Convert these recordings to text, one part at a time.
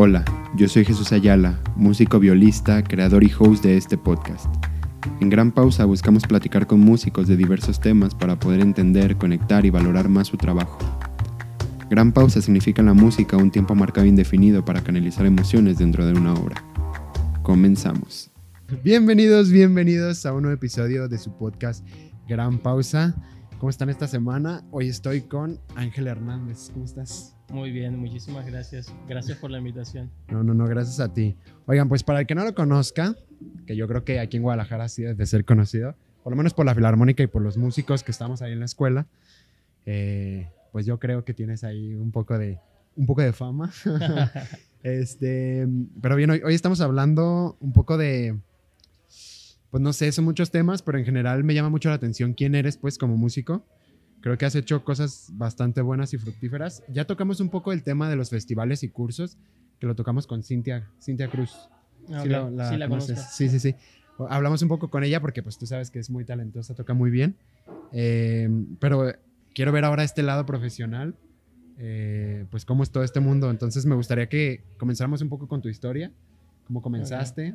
Hola, yo soy Jesús Ayala, músico violista, creador y host de este podcast. En Gran Pausa buscamos platicar con músicos de diversos temas para poder entender, conectar y valorar más su trabajo. Gran Pausa significa en la música un tiempo marcado e indefinido para canalizar emociones dentro de una obra. Comenzamos. Bienvenidos, bienvenidos a un nuevo episodio de su podcast Gran Pausa. ¿Cómo están esta semana? Hoy estoy con Ángel Hernández. ¿Cómo estás? Muy bien, muchísimas gracias. Gracias por la invitación. No, no, no, gracias a ti. Oigan, pues para el que no lo conozca, que yo creo que aquí en Guadalajara sí debe de ser conocido, por lo menos por la filarmónica y por los músicos que estamos ahí en la escuela, eh, pues yo creo que tienes ahí un poco de, un poco de fama. este, pero bien, hoy, hoy estamos hablando un poco de, pues no sé, son muchos temas, pero en general me llama mucho la atención quién eres, pues, como músico. Creo que has hecho cosas bastante buenas y fructíferas. Ya tocamos un poco el tema de los festivales y cursos, que lo tocamos con Cintia, Cintia Cruz. Ah, Sí, ok. la, la sí, la conoces. Sí, sí, sí. Hablamos un poco con ella porque pues tú sabes que es muy talentosa, toca muy bien. Eh, pero quiero ver ahora este lado profesional, eh, pues cómo es todo este mundo. Entonces me gustaría que comenzáramos un poco con tu historia, cómo comenzaste.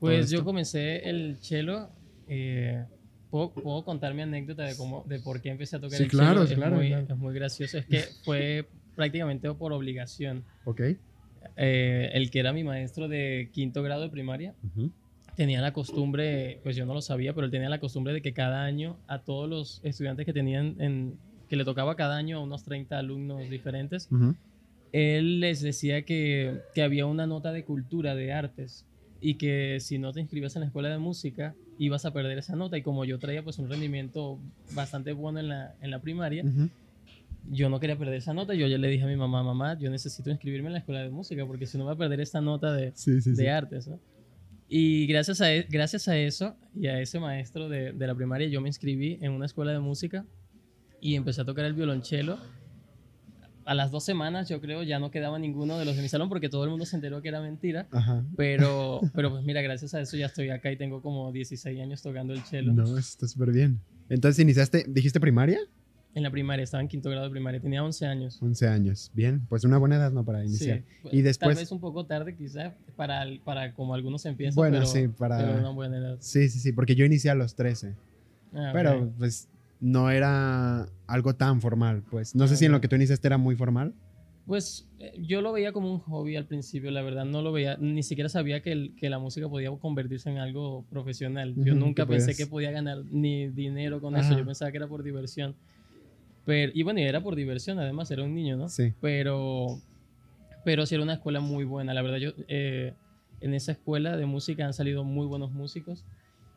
Pues esto. yo comencé el cello. eh, ¿puedo, puedo contar mi anécdota de cómo, de por qué empecé a tocar Sí, el claro, cello? claro, Es muy, claro. es muy gracioso. Es que fue prácticamente por obligación. Ok. Eh, el que era mi maestro de quinto grado de primaria Ujú. tenía la costumbre, pues yo no lo sabía, pero él tenía la costumbre de que cada año a todos los estudiantes que tenían en, que le tocaba cada año a unos 30 alumnos diferentes, Ujú. él les decía que, que había una nota de cultura, de artes, y que si no te inscribías en la escuela de música, ibas a perder esa nota. Y como yo traía pues un rendimiento bastante bueno en la, en la primaria, Ujú. yo no quería perder esa nota. Yo ya le dije a mi mamá, mamá, yo necesito inscribirme en la escuela de música, porque si no voy a perder esta nota de, Sí, sí, sí. de artes, ¿no? Y gracias a, e- gracias a eso y a ese maestro de, de la primaria, yo me inscribí en una escuela de música y empecé a tocar el violonchelo. A las dos semanas, yo creo, ya no quedaba ninguno de los de mi salón porque todo el mundo se enteró que era mentira. Ajá. Pero, pero pues mira, gracias a eso ya estoy acá y tengo como 16 años tocando el cello. No, está súper bien. Entonces iniciaste, dijiste primaria? En la primaria, estaba en quinto grado de primaria, tenía 11 años. 11 años. Bien, pues una buena edad, ¿no? Para iniciar. Sí. Y Tal después- vez un poco tarde quizás para, para como algunos empiezan, Bueno, pero, sí, para- pero una buena edad. Sí, sí, sí, porque yo inicié a los 13. Ah. Pero pues no era algo tan formal, pues. No sé si en lo que tú iniciaste era muy formal. Pues eh, yo lo veía como un hobby al principio, la verdad no lo veía, ni siquiera sabía que, el- que la música podía convertirse en algo profesional. Yo nunca pensé que podía ganar ni dinero con Ajá. eso, yo pensaba que era por diversión. Pero, y bueno, y era por diversión, además era un niño, ¿no? Sí. Pero, pero sí era una escuela muy buena, la verdad yo eh, en esa escuela de música han salido muy buenos músicos.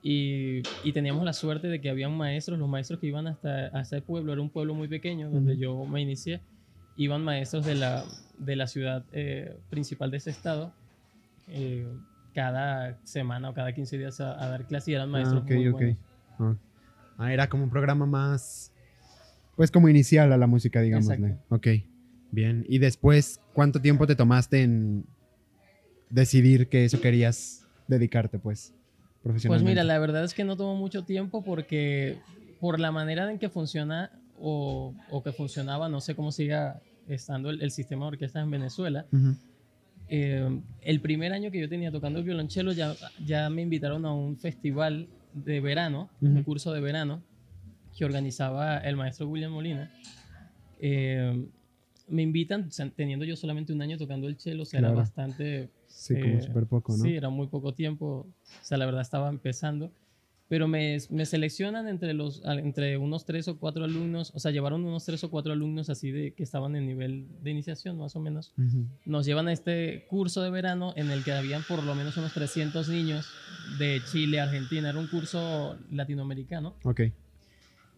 Y, y teníamos la suerte de que habían maestros, los maestros que iban hasta, hasta el pueblo, era un pueblo muy pequeño donde Ujú. yo me inicié, iban maestros de la, de la ciudad eh, principal de ese estado eh, cada semana o cada 15 días a, a dar clases y eran maestros ah, ok, muy ok. buenos. Ah. Ah, era como un programa más, pues como inicial a la música, digamos. Exacto. Ok, bien. Y después, ¿cuánto tiempo te tomaste en decidir que eso querías dedicarte, pues, Pues profesionalmente? mira, la verdad es que no tomó mucho tiempo porque por la manera en que funciona o, o que funcionaba, no sé cómo siga estando el, el sistema de orquestas en Venezuela. Ujú. eh, el primer año que yo tenía tocando el violonchelo ya, ya me invitaron a un festival de verano, un Ujú. curso de verano que organizaba el maestro William Molina. Eh, me invitan, teniendo yo solamente un año tocando el cello, o sea, era Claro. bastante Sí, como eh, súper poco, ¿no? Sí, era muy poco tiempo. O sea, la verdad estaba empezando. Pero me, me seleccionan entre, los, entre unos tres o cuatro alumnos. O sea, llevaron unos tres o cuatro alumnos así de que estaban en nivel de iniciación, más o menos. Ujú. Nos llevan a este curso de verano en el que habían por lo menos unos 300 niños de Chile, Argentina. Era un curso latinoamericano. Ok.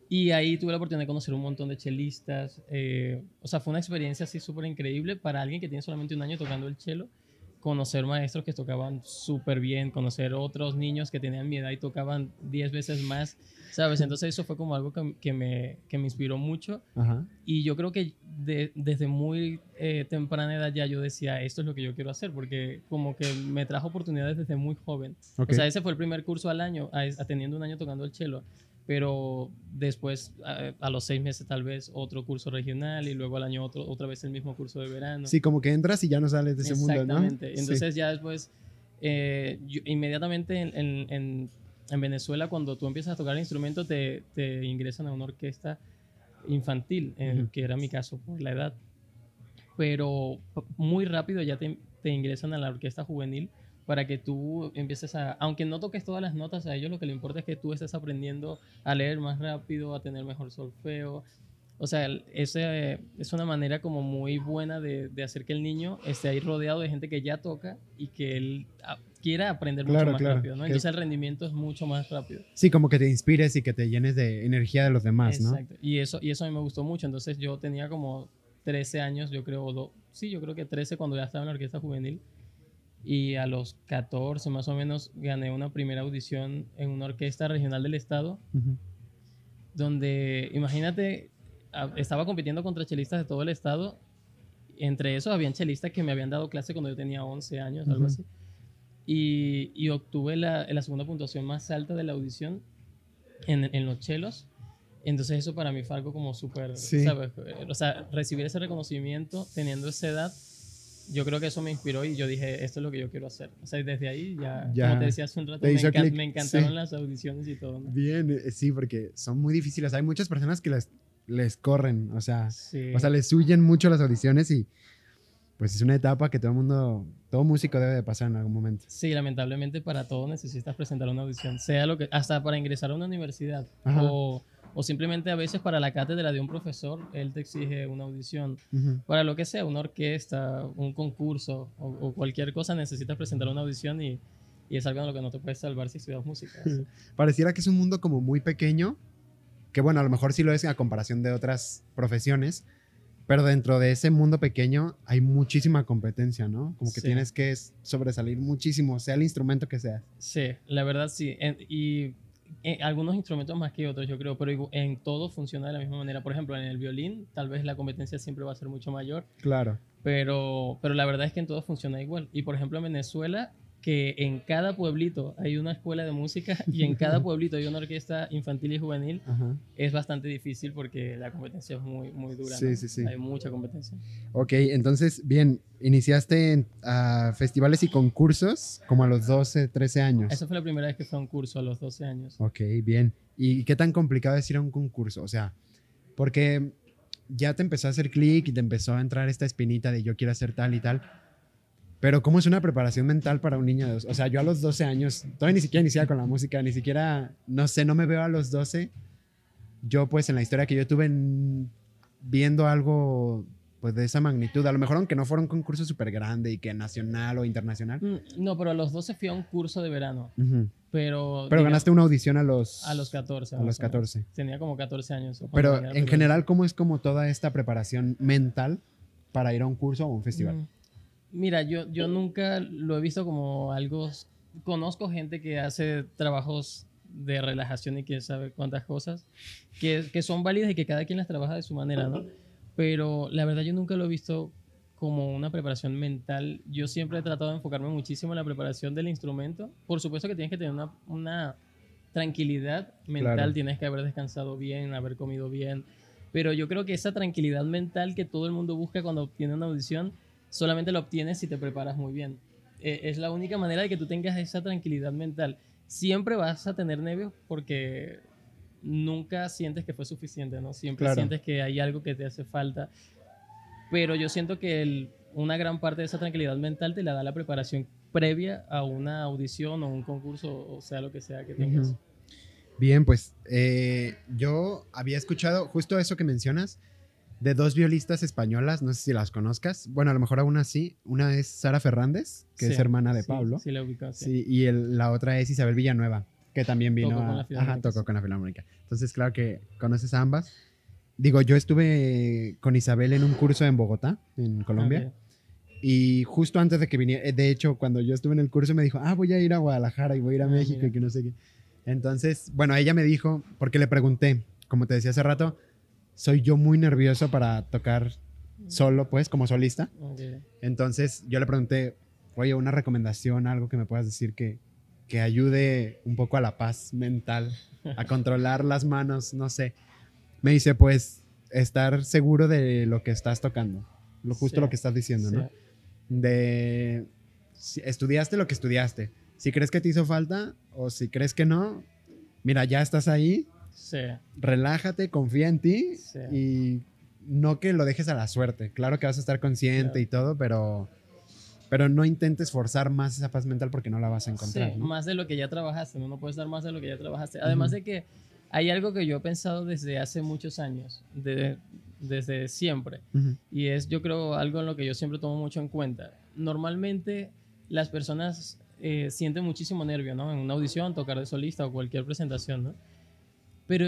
Y ahí tuve la oportunidad de conocer un montón de chelistas. eh, o sea, fue una experiencia así súper increíble para alguien que tiene solamente un año tocando el cello. Conocer maestros que tocaban súper bien, conocer otros niños que tenían mi edad y tocaban 10 veces más, ¿sabes? Entonces eso fue como algo que, que me, que me inspiró mucho. Ajá. Y yo creo que de- desde muy eh, temprana edad ya yo decía, esto es lo que yo quiero hacer, porque como que me trajo oportunidades desde muy joven. Ok. O sea, ese fue el primer curso al año, a- a teniendo un año tocando el cello. Pero después, a, a los seis meses tal vez, otro curso regional y luego al año otro, otra vez el mismo curso de verano. Sí, como que entras y ya no sales de ese mundo, ¿no? Exactamente. Sí. Entonces ya después, eh, yo- inmediatamente en, en- en- en Venezuela, cuando tú empiezas a tocar el instrumento, te, te ingresan a una orquesta infantil, en- Ujú. que era mi caso por la edad. Pero muy rápido ya te, te ingresan a la orquesta juvenil para que tú empieces a, aunque no toques todas las notas, a ellos lo que le importa es que tú estés aprendiendo a leer más rápido, a tener mejor solfeo. O sea, ese es una manera como muy buena de, de hacer que el niño esté ahí rodeado de gente que ya toca y que él a- quiera aprender Claro, mucho más claro. rápido, ¿no? Entonces el rendimiento es mucho más rápido. Sí, como que te inspires y que te llenes de energía de los demás, ¿no? Exacto. Y eso, y eso a mí me gustó mucho. Entonces yo tenía como 13 años, yo creo, do- sí, yo creo que 13 cuando ya estaba en la orquesta juvenil. Y a los 14 más o menos gané una primera audición en una orquesta regional del estado, Ujú. donde, imagínate, estaba compitiendo contra chelistas de todo el estado. Entre esos habían chelistas que me habían dado clase cuando yo tenía 11 años, algo Ujú. así. Y, y obtuve la, la segunda puntuación más alta de la audición en, en los chelos. Entonces eso para mí fue algo como súper, Sí. O sea, recibir ese reconocimiento teniendo esa edad, yo creo que eso me inspiró y yo dije, esto es lo que yo quiero hacer. O sea, desde ahí ya, Ya. como te decía hace un rato, me, encan- me encantaron sí. las audiciones y todo. ¿no? Bien, eh, sí, porque son muy difíciles. Hay muchas personas que les, les corren, o sea, Sí. o sea, les huyen mucho las audiciones y pues es una etapa que todo el mundo, todo músico debe de pasar en algún momento. Sí, lamentablemente para todo necesitas presentar una audición, sea lo que, hasta para ingresar a una universidad Ajá. o, o simplemente a veces para la cátedra de un profesor, él te exige una audición. Para lo que sea, una orquesta, un concurso o, o cualquier cosa, necesitas presentar una audición y, y es algo en lo que no te puedes salvar si estudias música. Pareciera que es un mundo como muy pequeño, que bueno, a lo mejor sí lo es a comparación de otras profesiones, pero dentro de ese mundo pequeño hay muchísima competencia, ¿no? Como que Sí. tienes que sobresalir muchísimo, sea el instrumento que sea. Sí, la verdad sí. Y en algunos instrumentos más que otros, yo creo, pero en todo funciona de la misma manera. Por ejemplo, en el violín, tal vez la competencia siempre va a ser mucho mayor. Claro. Pero, pero la verdad es que en todo funciona igual. Y por ejemplo en Venezuela, que en cada pueblito hay una escuela de música y en cada pueblito hay una orquesta infantil y juvenil, Ajá. es bastante difícil porque la competencia es muy, muy dura. Sí, ¿no? sí, sí. Hay mucha competencia. Ok, entonces, bien, iniciaste en a festivales y concursos como a los 12, 13 años. Esa fue la primera vez que fue a un curso a los 12 años. Ok, bien. ¿Y qué tan complicado es ir a un concurso? O sea, porque ya te empezó a hacer clic y te empezó a entrar esta espinita de yo quiero hacer tal y tal. Pero ¿cómo es una preparación mental para un niño de dos? O sea, yo a los 12 años, todavía ni siquiera iniciaba con la música, ni siquiera, no sé, no me veo a los 12. Yo pues en la historia que yo tuve en- viendo algo pues de esa magnitud, a lo mejor aunque no fuera un concurso súper grande y que nacional o internacional. Mm, No, pero a los 12 fui a un curso de verano. Pero, Pero diga- ganaste una audición a los... a los 14. A los más o menos. 14. Tenía como 14 años. Pero en general, ¿cómo es como toda esta preparación mental para ir a un curso o un festival? Mm. Mira, yo, yo nunca lo he visto como algo... Conozco gente que hace trabajos de relajación y quién sabe cuántas cosas, que, que son válidas y que cada quien las trabaja de su manera, ¿no? Pero la verdad yo nunca lo he visto como una preparación mental. Yo siempre he tratado de enfocarme muchísimo en la preparación del instrumento. Por supuesto que tienes que tener una, una tranquilidad mental, Claro. tienes que haber descansado bien, haber comido bien. Pero yo creo que esa tranquilidad mental que todo el mundo busca cuando obtiene una audición, solamente la obtienes si te preparas muy bien. Eh, es la única manera de que tú tengas esa tranquilidad mental. Siempre vas a tener nervios porque nunca sientes que fue suficiente, ¿no? Siempre Claro. sientes que hay algo que te hace falta. Pero yo siento que el- una gran parte de esa tranquilidad mental te la da la preparación previa a una audición o un concurso, o sea, lo que sea que tengas. Bien, pues eh, yo había escuchado justo eso que mencionas de dos violistas españolas, no sé si las conozcas. Bueno, a lo mejor aún así. Una es Sara Fernández, que Sí, es hermana de sí, Pablo. Sí, la ubico, sí. Sí, y el- la otra es Isabel Villanueva, que también vino Tocó con a... la Ajá, Filarmónica, tocó sí. con la Filarmónica. Entonces, claro que conoces a ambas. Digo, yo estuve con Isabel en un curso en Bogotá, en Colombia. Ok. Y justo antes de que viniera, eh, de hecho, cuando yo estuve en el curso me dijo, ah, voy a ir a Guadalajara y voy a ir a Ah, México mira. y que no sé qué. Entonces, bueno, ella me dijo, porque le pregunté, como te decía hace rato, soy yo muy nervioso para tocar solo, pues, como solista. Entonces, yo le pregunté, oye, una recomendación, algo que me puedas decir que, que ayude un poco a la paz mental, a controlar las manos, no sé. Me dice, pues, estar seguro de lo que estás tocando, lo justo Sí. lo que estás diciendo, ¿no? De si estudiaste lo que estudiaste. Si crees que te hizo falta o si crees que no, mira, ya estás ahí, Sí, relájate, confía en ti Sí. y no que lo dejes a la suerte. Claro que vas a estar consciente Claro. y todo, pero, pero no intentes forzar más esa paz mental porque no la vas a encontrar. Sí, ¿no? más de lo que ya trabajaste, ¿no? No puedes dar más de lo que ya trabajaste. Además de que hay algo que yo he pensado desde hace muchos años, de- desde siempre, y es yo creo algo en lo que yo siempre tomo mucho en cuenta. Normalmente las personas eh, sienten muchísimo nervio, ¿no? En una audición, tocar de solista o cualquier presentación, ¿no? Pero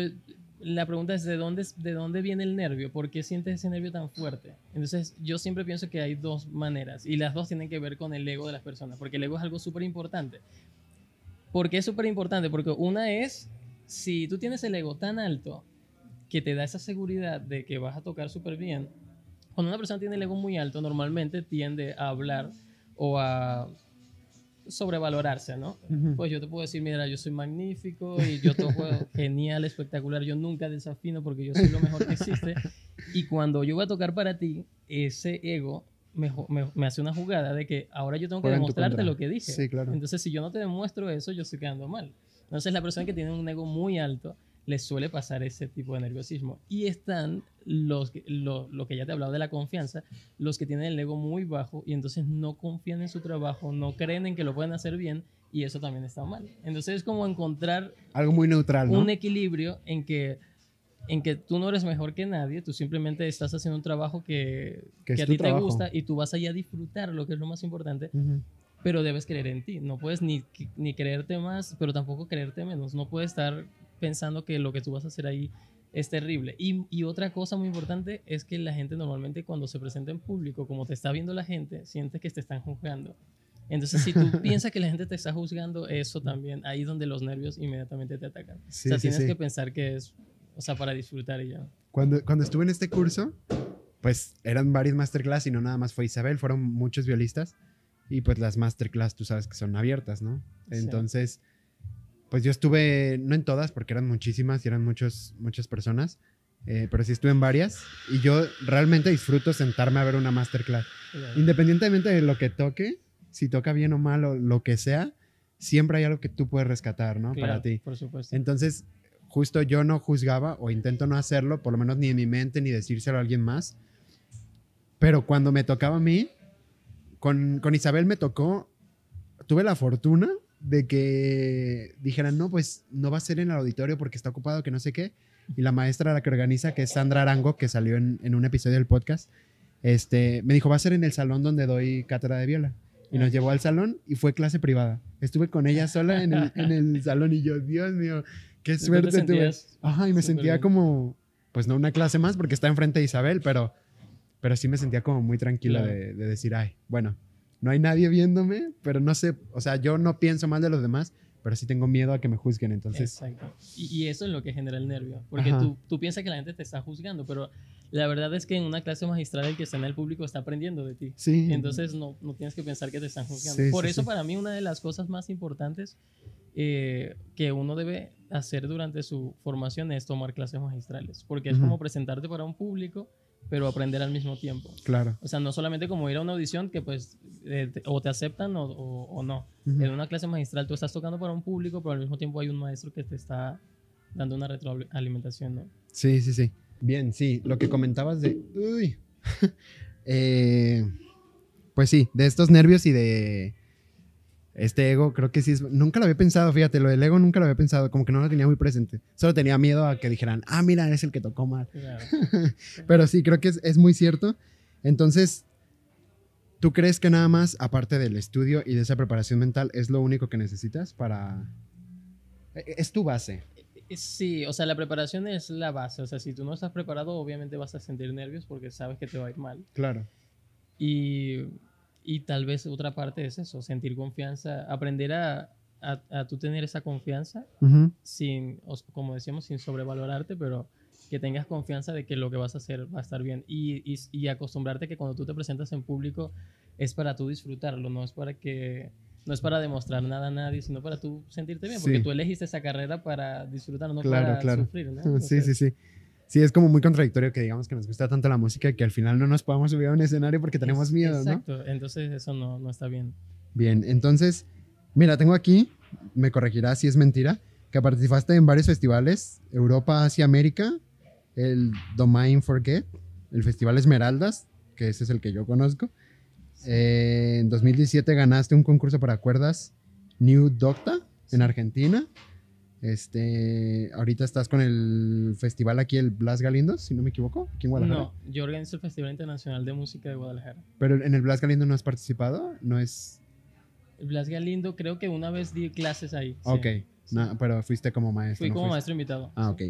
la pregunta es, ¿de dónde, ¿de dónde viene el nervio? ¿Por qué sientes ese nervio tan fuerte? Entonces, yo siempre pienso que hay dos maneras y las dos tienen que ver con el ego de las personas, porque el ego es algo súper importante. ¿Por qué es súper importante? Porque una es, si tú tienes el ego tan alto que te da esa seguridad de que vas a tocar súper bien, cuando una persona tiene el ego muy alto, normalmente tiende a hablar o a sobrevalorarse, ¿no? Ujú. Pues yo te puedo decir, mira, yo soy magnífico y yo toco genial, espectacular, yo nunca desafino porque yo soy lo mejor que existe. Y cuando yo voy a tocar para ti, ese ego me, me- me hace una jugada de que ahora yo tengo que Juega en tu demostrarte lo que dije. Sí, claro. Entonces, si yo no te demuestro eso, yo estoy quedando mal. Entonces, la persona que tiene un ego muy alto les suele pasar ese tipo de nerviosismo. Y están los, que- lo, lo que ya te hablaba de la confianza, los que tienen el ego muy bajo y entonces no confían en su trabajo, no creen en que lo pueden hacer bien y eso también está mal. Entonces, es como encontrar Algo muy neutral, ¿no? un equilibrio en que en que tú no eres mejor que nadie, tú simplemente estás haciendo un trabajo que, Que a ti te trabajo. gusta y tú vas allá a disfrutar, lo que es lo más importante, pero debes creer en ti. No puedes ni, ni creerte más, pero tampoco creerte menos. No puedes estar pensando que lo que tú vas a hacer ahí es terrible. Y, y otra cosa muy importante es que la gente normalmente cuando se presenta en público, como te está viendo la gente, sientes que te están juzgando. Entonces, si tú piensas que la gente te está juzgando, eso también, ahí es donde los nervios inmediatamente te atacan. Sí, o sea, sí, tienes sí. que pensar que es, o sea, para disfrutar y ya. Cuando, cuando estuve en este curso, pues eran varias masterclass y no nada más fue Isabel, fueron muchos violistas. Y pues las masterclass tú sabes que son abiertas, ¿no? Sí. Pues yo estuve, no en todas, porque eran muchísimas y eran muchos, muchas personas, eh, pero sí estuve en varias. Y yo realmente disfruto sentarme a ver una masterclass. Independientemente de lo que toque, si toca bien o mal o lo que sea, siempre hay algo que tú puedes rescatar, ¿no? Para ti. Por supuesto. Entonces, justo yo no juzgaba o intento no hacerlo, por lo menos ni en mi mente, ni decírselo a alguien más. Pero cuando me tocaba a mí, con, con Isabel me tocó, tuve la fortuna de que dijeran, no, pues no va a ser en el auditorio porque está ocupado, que no sé qué. Y la maestra la que organiza, que es Sandra Arango, que salió en, en un episodio del podcast, este, me dijo, va a ser en el salón donde doy cátedra de viola. Y nos llevó al salón y fue clase privada. Estuve con ella sola en el, en el salón y yo, Dios mío, qué ¿Tú te suerte tuve. Ajá, y me sentía bien? como, pues no una clase más porque está enfrente de Isabel, pero, pero sí me sentía como muy tranquila Claro. de, de decir, ay, bueno, no hay nadie viéndome, pero no sé, o sea, yo no pienso mal de los demás, pero sí tengo miedo a que me juzguen, entonces, Exacto. Y, y eso es lo que genera el nervio. Porque tú, tú piensas que la gente te está juzgando, pero la verdad es que en una clase magistral el que está en el público está aprendiendo de ti. sí. Entonces no, no tienes que pensar que te están juzgando. Sí, Por sí, eso sí. para mí una de las cosas más importantes eh, que uno debe hacer durante su formación es tomar clases magistrales. Porque es como presentarte para un público, pero aprender al mismo tiempo. Claro. O sea, no solamente como ir a una audición que pues eh, te- o te aceptan o, o- o no. En una clase magistral tú estás tocando para un público, pero al mismo tiempo hay un maestro que te está dando una retroalimentación, ¿no? Sí, sí, sí. Bien, sí, lo que comentabas de... Uy. Eh, pues sí, de estos nervios y de este ego, creo que sí es... Nunca lo había pensado, fíjate, lo del ego nunca lo había pensado, como que no lo tenía muy presente. Solo tenía miedo a que dijeran, ah, mira, es el que tocó mal. Claro. Pero sí, creo que es, es muy cierto. Entonces, ¿tú crees que nada más, aparte del estudio y de esa preparación mental, es lo único que necesitas para... e- Es tu base. Eh, Sí, o sea, la preparación es la base. O sea, si tú no estás preparado, obviamente vas a sentir nervios porque sabes que te va a ir mal. Claro. Y, y tal vez otra parte es eso, sentir confianza, aprender a, a, a tú tener esa confianza Ujú. sin, o s- como decíamos, sin sobrevalorarte, pero que tengas confianza de que lo que vas a hacer va a estar bien. Y, y, y acostumbrarte que cuando tú te presentas en público es para tú disfrutarlo, no es para que... no es para demostrar nada a nadie, sino para tú sentirte bien, porque Sí. tú elegiste esa carrera para disfrutar, no Claro, para claro. sufrir, ¿no? Sí, sí, sí. Sí, es como muy contradictorio que digamos que nos gusta tanto la música que al final no nos podamos subir a un escenario porque tenemos miedo, ¿no? Exacto, entonces eso no, no está bien. Bien, entonces, mira, tengo aquí, me corregirá si es mentira, que participaste en varios festivales, Europa, Asia, América, el Domain Forget, el Festival Esmeraldas, que ese es el que yo conozco. Eh, en 2017 ganaste un concurso para cuerdas New Docta en Argentina. Este, ahorita estás con el festival aquí, el Blas Galindo, si no me equivoco, aquí en Guadalajara. No, yo organizo el Festival Internacional de Música de Guadalajara. Pero en el Blas Galindo no has participado, no es... El Blas Galindo, creo que una vez di clases ahí. sí. Ok, no, pero fuiste como maestro. Fui no como fuiste- maestro invitado. Ah, ok.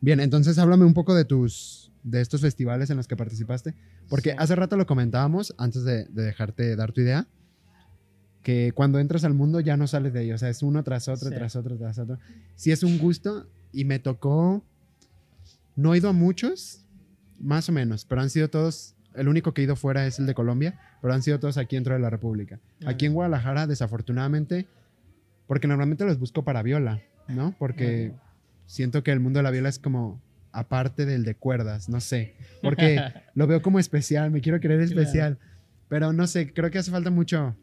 Bien, entonces háblame un poco de tus, de estos festivales en los que participaste, porque Sí. hace rato lo comentábamos, antes de, de dejarte dar tu idea, que cuando entras al mundo ya no sales de ahí, o sea, es uno tras otro, Sí. tras otro, tras otro. Sí es un gusto y me tocó, no he ido a muchos, más o menos, pero han sido todos, el único que he ido fuera es el de Colombia, pero han sido todos aquí dentro de la República. Aquí en Guadalajara, desafortunadamente, porque normalmente los busco para viola, ¿no? Porque Ujú. siento que el mundo de la viola es como aparte del de cuerdas, no sé, porque lo veo como especial, me quiero creer Claro. especial, pero no sé, creo que hace falta mucho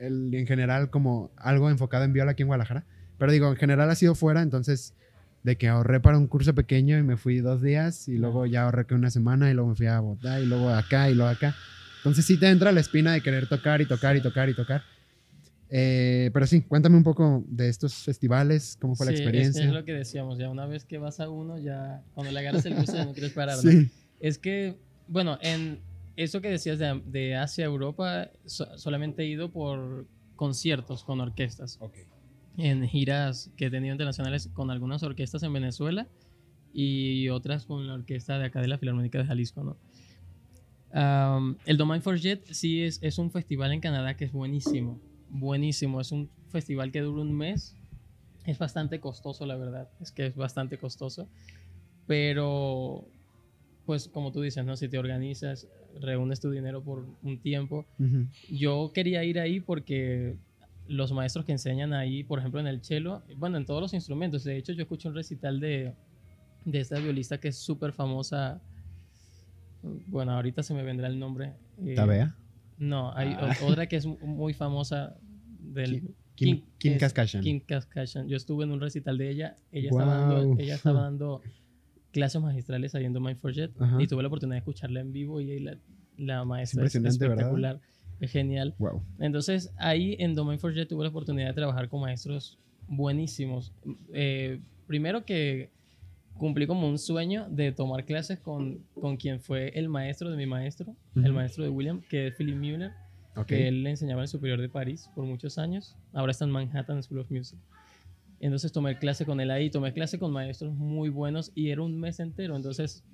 el, en general como algo enfocado en viola aquí en Guadalajara, pero digo, en general ha sido fuera, entonces de que ahorré para un curso pequeño y me fui dos días y luego ya ahorré que una semana y luego me fui a Bogotá y luego acá y luego acá. Entonces sí te entra la espina de querer tocar y tocar y tocar y tocar. Eh, pero sí, cuéntame un poco de estos festivales, cómo fue la Sí, es- experiencia. Es, lo que decíamos, ya una vez que vas a uno, ya cuando le agarras el gusto ya no quieres parar. ¿no? Sí, Es que, bueno, en eso que decías de, de Asia Europa, so- solamente he ido por conciertos con orquestas. En giras que he tenido internacionales con algunas orquestas en Venezuela y otras con la orquesta de acá de la Filarmónica de Jalisco, ¿no? El Domain for Jet sí es, es un festival en Canadá que es buenísimo, buenísimo. Es un festival que dura un mes. Es bastante costoso, la verdad. Es que es bastante costoso. Pero, pues como tú dices, ¿no? Si te organizas, reúnes tu dinero por un tiempo. Yo quería ir ahí porque los maestros que enseñan ahí, por ejemplo, en el cello, bueno, en todos los instrumentos. De hecho, yo escuché un recital de, de esta violista que es súper famosa. Bueno, ahorita se me vendrá el nombre. eh, ¿Tabea? No, hay Ah. otra que es mu- muy famosa del Kim, Kim Kaskashian. Kim Kaskashian. Yo estuve en un recital de ella. Ella, estaba, dando, Guau. ella estaba dando clases magistrales en Mind for Jet Ajá. y tuve la oportunidad de escucharla en vivo y la, la maestra es, ¿verdad? espectacular, es genial. Wow. Entonces ahí en Domain for Jet tuve la oportunidad de trabajar con maestros buenísimos. Eh, primero que cumplí como un sueño de tomar clases con, con quien fue el maestro de mi maestro, el Ujú. maestro de William, que es Philip Mueller, Ok. que él le enseñaba en el Superior de París por muchos años. Ahora está en Manhattan School of Music. Entonces tomé clase con él ahí, tomé clase con maestros muy buenos y era un mes entero. Entonces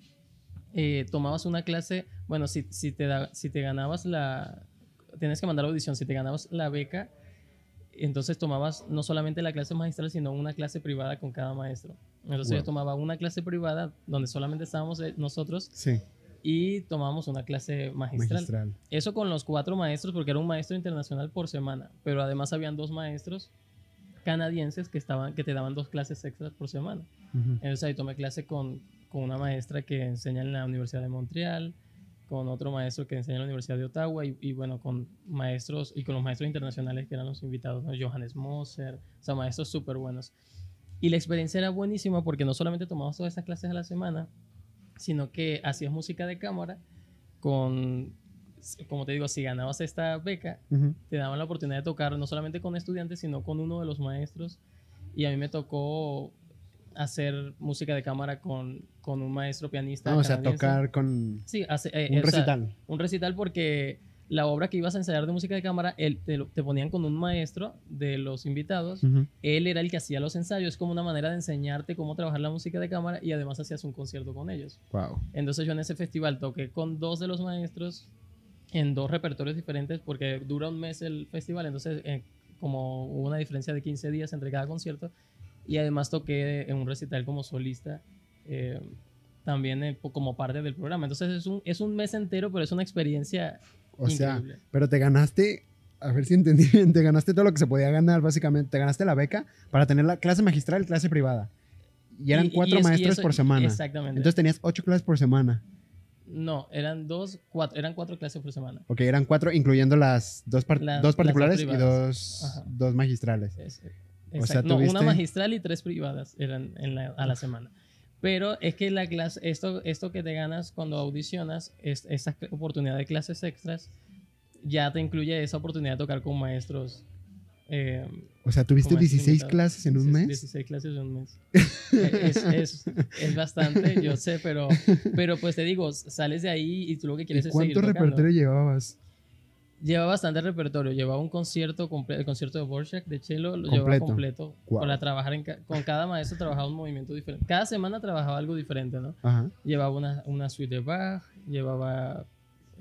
eh, tomabas una clase, bueno, si, si, te da, si te ganabas la, tienes que mandar audición, si te ganabas la beca, entonces tomabas no solamente la clase magistral, sino una clase privada con cada maestro. Entonces Wow. yo tomaba una clase privada donde solamente estábamos eh, nosotros Sí, y tomábamos una clase magistral. magistral. Eso con los cuatro maestros, porque era un maestro internacional por semana, pero además habían dos maestros canadienses que, estaban, que te daban dos clases extras por semana. Ujú. Entonces ahí tomé clase con, con una maestra que enseña en la Universidad de Montreal, con otro maestro que enseña en la Universidad de Ottawa y, y bueno, con maestros y con los maestros internacionales que eran los invitados, ¿no? Johannes Moser, o sea, maestros súper buenos. Y la experiencia era buenísima porque no solamente tomabas todas esas clases a la semana, sino que hacías música de cámara con, como te digo, si ganabas esta beca, Ujú. te daban la oportunidad de tocar no solamente con estudiantes, sino con uno de los maestros. Y a mí me tocó hacer música de cámara con, con un maestro pianista. Ah, o sea, tocar con Sí, hace, eh, un o sea, recital. un recital porque la obra que ibas a ensayar de música de cámara, él, te, te ponían con un maestro de los invitados. Ujú. Él era el que hacía los ensayos, es como una manera de enseñarte cómo trabajar la música de cámara y además hacías un concierto con ellos. Wow. Entonces yo en ese festival toqué con dos de los maestros en dos repertorios diferentes porque dura un mes el festival, entonces eh, como hubo una diferencia de 15 días entre cada concierto y además toqué en un recital como solista eh, también eh, como parte del programa. Entonces es un, es un mes entero, pero es una experiencia O sea, increíble. pero te ganaste a ver si entendí bien, te ganaste todo lo que se podía ganar, básicamente. Te ganaste la beca para tener la clase magistral y clase privada. Y eran Y- y cuatro es- y maestros eso- por semana. Exactamente. Entonces tenías ocho clases por semana. No, eran dos, cuatro, eran cuatro clases por semana. Ok, eran cuatro, incluyendo las dos, par- Las- dos las dos particulares y dos, dos magistrales. Es- O exacto. sea, no, tuviste- una magistral y tres privadas eran en la- a la semana. Pero es que la clase, esto, esto que te ganas cuando audicionas, es, esa oportunidad de clases extras, ya te incluye esa oportunidad de tocar con maestros. Eh, O sea, tuviste con maestros 16 invitados. clases en un 16 mes. 16 clases en un mes. es, es- es bastante, yo sé, pero, pero pues te digo, sales de ahí y tú lo que ¿Y quieres es seguir cuánto tocando. repertorio llevabas? Lleva bastante repertorio. Llevaba un concierto, comple- el concierto de Borchak de Chelo, lo llevaba Completo. completo. Guau. Para trabajar en ca- con cada maestro trabajaba un movimiento diferente. Cada semana trabajaba algo diferente, ¿no? Ajá. Llevaba una, una suite de Bach, llevaba...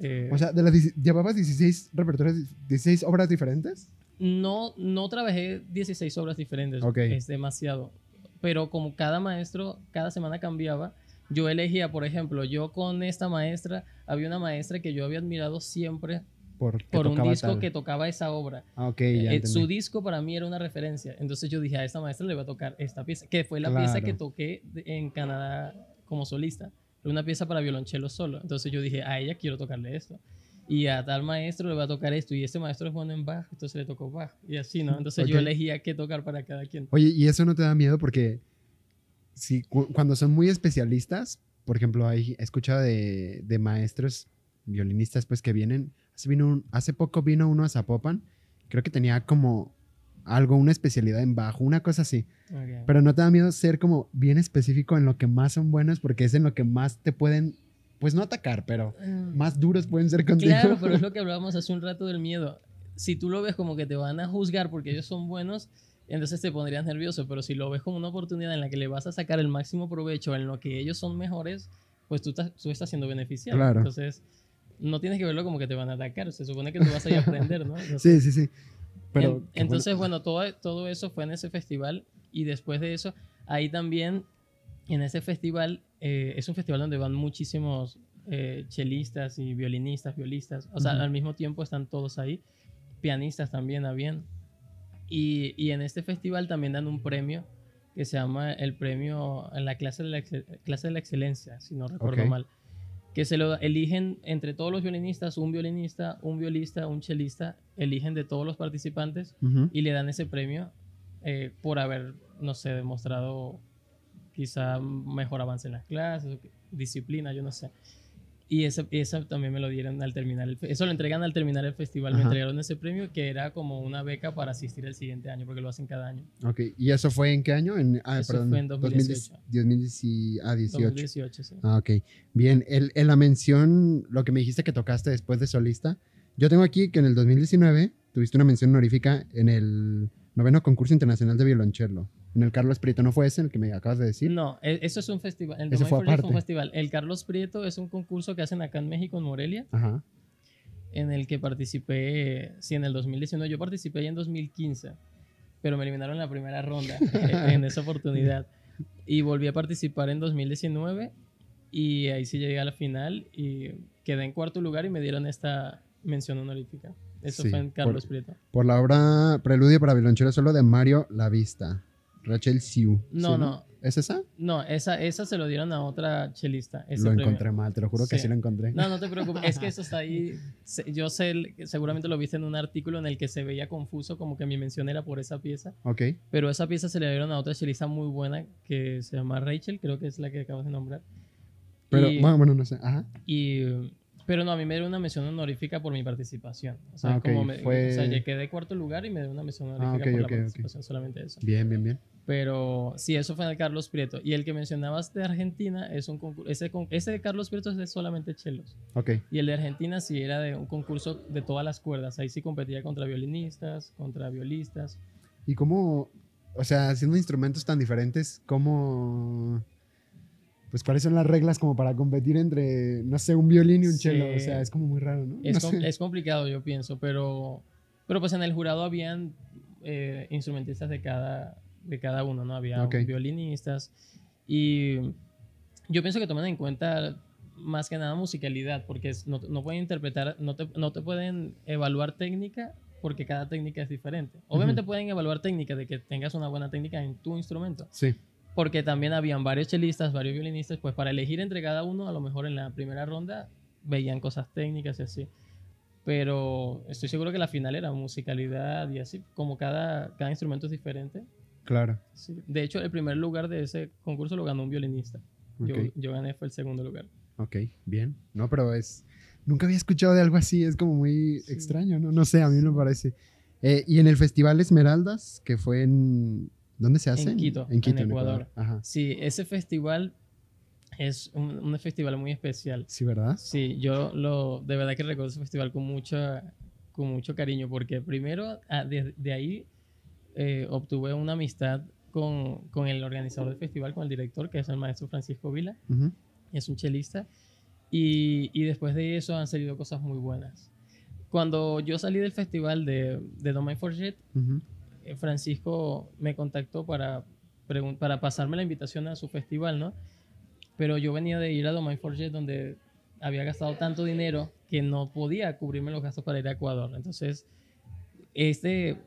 eh, O sea, de las, ¿llevabas 16 repertorios, 16 obras diferentes? No, no trabajé 16 obras diferentes, Ok. es demasiado. Pero como cada maestro, cada semana cambiaba, yo elegía, por ejemplo, yo con esta maestra, había una maestra que yo había admirado siempre Por, por un disco tal. que tocaba esa obra. Ah, ya Eh, entendí. su disco para mí era una referencia. Entonces yo dije, a esta maestra le voy a tocar esta pieza, que fue la pieza que toqué en Canadá como solista. Una pieza para violonchelo solo. Entonces yo dije, a ella quiero tocarle esto. Y a tal maestro le voy a tocar esto. Y este maestro es bueno en Bach, entonces le tocó Bach. Y así, ¿no? Entonces yo Ok. elegía qué tocar para cada quien. Oye, ¿y eso no te da miedo? Porque si, cu- cuando son muy especialistas, por ejemplo, hay, he escuchado de, de maestros violinistas pues que vienen, hace, vino un- hace poco vino uno a Zapopan, creo que tenía como algo, una especialidad en bajo, una cosa así. Ok. Pero no te da miedo ser como bien específico en lo que más son buenos porque es en lo que más te pueden, pues no atacar, pero Mm. más duros pueden ser contigo. Claro, pero es lo que hablábamos hace un rato del miedo. Si tú lo ves como que te van a juzgar porque ellos son buenos, entonces te pondrías nervioso. Pero si lo ves como una oportunidad en la que le vas a sacar el máximo provecho en lo que ellos son mejores, pues tú estás, tú estás siendo beneficiado. Claro. Entonces, no tienes que verlo como que te van a atacar. Se supone que tú vas a ir a aprender, ¿no? Entonces, Sí, sí, sí. Pero, en- entonces, bueno, todo, todo eso fue en ese festival y después de eso, ahí también, en ese festival, eh, es un festival donde van muchísimos eh, chelistas y violinistas, violistas, o sea, Ujú. al mismo tiempo están todos ahí, pianistas también habían. Y, y en este festival también dan un premio que se llama el premio en la clase de la, clase de la excelencia, si no recuerdo Ok. mal que se lo eligen entre todos los violinistas, un violinista, un violista, un chelista, eligen de todos los participantes Ujú. y le dan ese premio eh, por haber, no sé, demostrado quizá mejor avance en las clases, disciplina, yo no sé. Y ese, eso también me lo dieron al terminar el Eso lo entregan al terminar el festival. Me Ajá. entregaron ese premio que era como una beca para asistir el siguiente año, porque lo hacen cada año. Ok, ¿y eso fue en qué año? En, ah, Eso perdón, fue en 2018. 2010 ah, 18. 2018, sí. Ah, ok. Bien, el, en la mención, lo que me dijiste que tocaste después de solista, yo tengo aquí que en el 2019 tuviste una mención honorífica en el noveno concurso internacional de violonchelo, en el Carlos Prieto, ¿no fue ese el que me acabas de decir? No, e- eso es un festival. El Ese fue aparte. un festival. El Carlos Prieto es un concurso que hacen acá en México, en Morelia, Ajá. en el que participé, sí, en el 2019. Yo participé ahí en 2015, pero me eliminaron en la primera ronda eh, en esa oportunidad. Y volví a participar en 2019 y ahí sí llegué a la final y quedé en cuarto lugar y me dieron esta mención honorífica. Eso Sí, fue en Carlos por- Prieto. Por la obra Preludio para violonchelo solo de Mario Lavista, Rachel Siu. No, ¿sí, no, ¿Es esa? no, esa, esa se lo dieron a otra chelista. ese lo premio. encontré mal, te lo juro que Sí. sí lo encontré. No, no te preocupes. Es que eso está ahí. Yo sé, seguramente lo viste en un artículo en el que se veía confuso, como que mi mención era por esa pieza. Ok. Pero esa pieza se le dieron a otra chelista muy buena que se llama Rachel, creo que es la que acabas de nombrar. Pero, Y- bueno, bueno, no sé. Ajá. y, pero no, a mí me dieron una mención honorífica por mi participación. O sea, Ah, ok, como me, fue- o sea, quedé cuarto lugar y me dieron una mención honorífica Ah, ok, por ok, la participación, solamente eso. Bien, bien, bien. Pero sí, eso fue el Carlos Prieto. Y el que mencionabas de Argentina es un concurso. Ese, ese de Carlos Prieto es de solamente chelos. Ok. Y el de Argentina sí era de un concurso de todas las cuerdas. Ahí sí competía contra violinistas, contra violistas. ¿Y cómo, o sea, haciendo instrumentos tan diferentes, cómo, pues cuáles son las reglas como para competir entre, no sé, un violín y un Sí. cello? O sea, es como muy raro, ¿no? Es, No com- sé. es complicado, yo pienso, pero, pero pues en el jurado habían eh, instrumentistas de cada, de cada uno, ¿no? Había Ok. violinistas. Y yo pienso que toman en cuenta más que nada musicalidad, porque no, no pueden interpretar, no te, no te pueden evaluar técnica porque cada técnica es diferente. Obviamente pueden evaluar técnicas de que tengas una buena técnica en tu instrumento, Sí. porque también habían varios chelistas, varios violinistas, pues para elegir entre cada uno, a lo mejor en la primera ronda veían cosas técnicas y así. Pero estoy seguro que la final era musicalidad y así, como cada, cada instrumento es diferente. Claro. Sí. De hecho, el primer lugar de ese concurso lo ganó un violinista. Yo, yo gané, fue el segundo lugar. Ok, bien. No, pero es. Nunca había escuchado de algo así, es como muy extraño, ¿no? No sé, a mí me parece. Eh, y en el Festival Esmeraldas, que fue en. ¿Dónde se hace? Quito, En Quito, en en Ecuador. Ecuador. Ajá. Sí, ese festival es un, un festival muy especial. Sí, ¿verdad? Sí, yo lo, de verdad que recuerdo ese festival con mucho, con mucho cariño, porque primero ah, de, de ahí eh, obtuve una amistad con, con el organizador del festival, con el director, que es el maestro Francisco Vila, Ujú. es un chelista, y, y después de eso han salido cosas muy buenas. Cuando yo salí del festival de, de Domain Forget, eh, Francisco me contactó para, para pasarme la invitación a su festival, ¿no? Pero yo venía de ir a Domain Forget donde había gastado tanto dinero que no podía cubrirme los gastos para ir a Ecuador. Entonces, este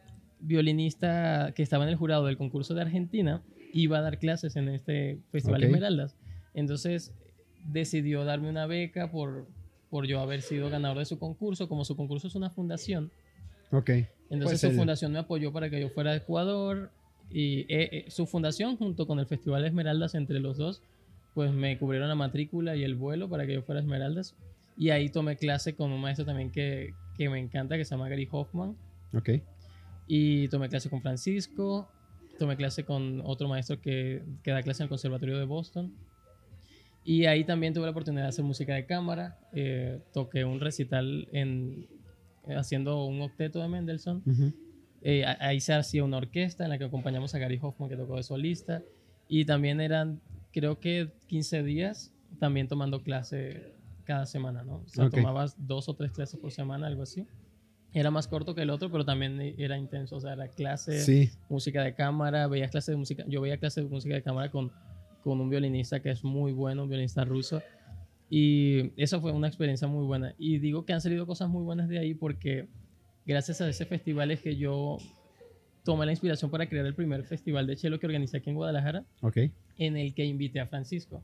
violinista que estaba en el jurado del concurso de Argentina iba a dar clases en este Festival Ok. Esmeraldas. Entonces, decidió darme una beca por, por yo haber sido ganador de su concurso. Como su concurso es una fundación, Ok. entonces Pues su el- fundación me apoyó para que yo fuera a Ecuador y eh, eh, su fundación junto con el Festival Esmeraldas entre los dos, pues me cubrieron la matrícula y el vuelo para que yo fuera a Esmeraldas. Y ahí tomé clase con un maestro también que, que me encanta, que se llama Gary Hoffman. Ok. Y tomé clase con Francisco, tomé clase con otro maestro que, que da clase en el Conservatorio de Boston. Y ahí también tuve la oportunidad de hacer música de cámara. eh, toqué un recital en, haciendo un octeto de Mendelssohn. Ujú. Eh, a- ahí se hacía una orquesta en la que acompañamos a Gary Hoffman que tocó de solista y también eran creo que 15 días también tomando clase cada semana, ¿no? O sea, Ok. tomabas dos o tres clases por semana, algo así. Era más corto que el otro, pero también era intenso, o sea, era clase, Sí. música de cámara, veías clases de música, yo veía clases de música de cámara con, con un violinista que es muy bueno, un violinista ruso. Y eso fue una experiencia muy buena. Y digo que han salido cosas muy buenas de ahí porque gracias a ese festival es que yo tomé la inspiración para crear el primer festival de cello que organicé aquí en Guadalajara, en el que invité a Francisco.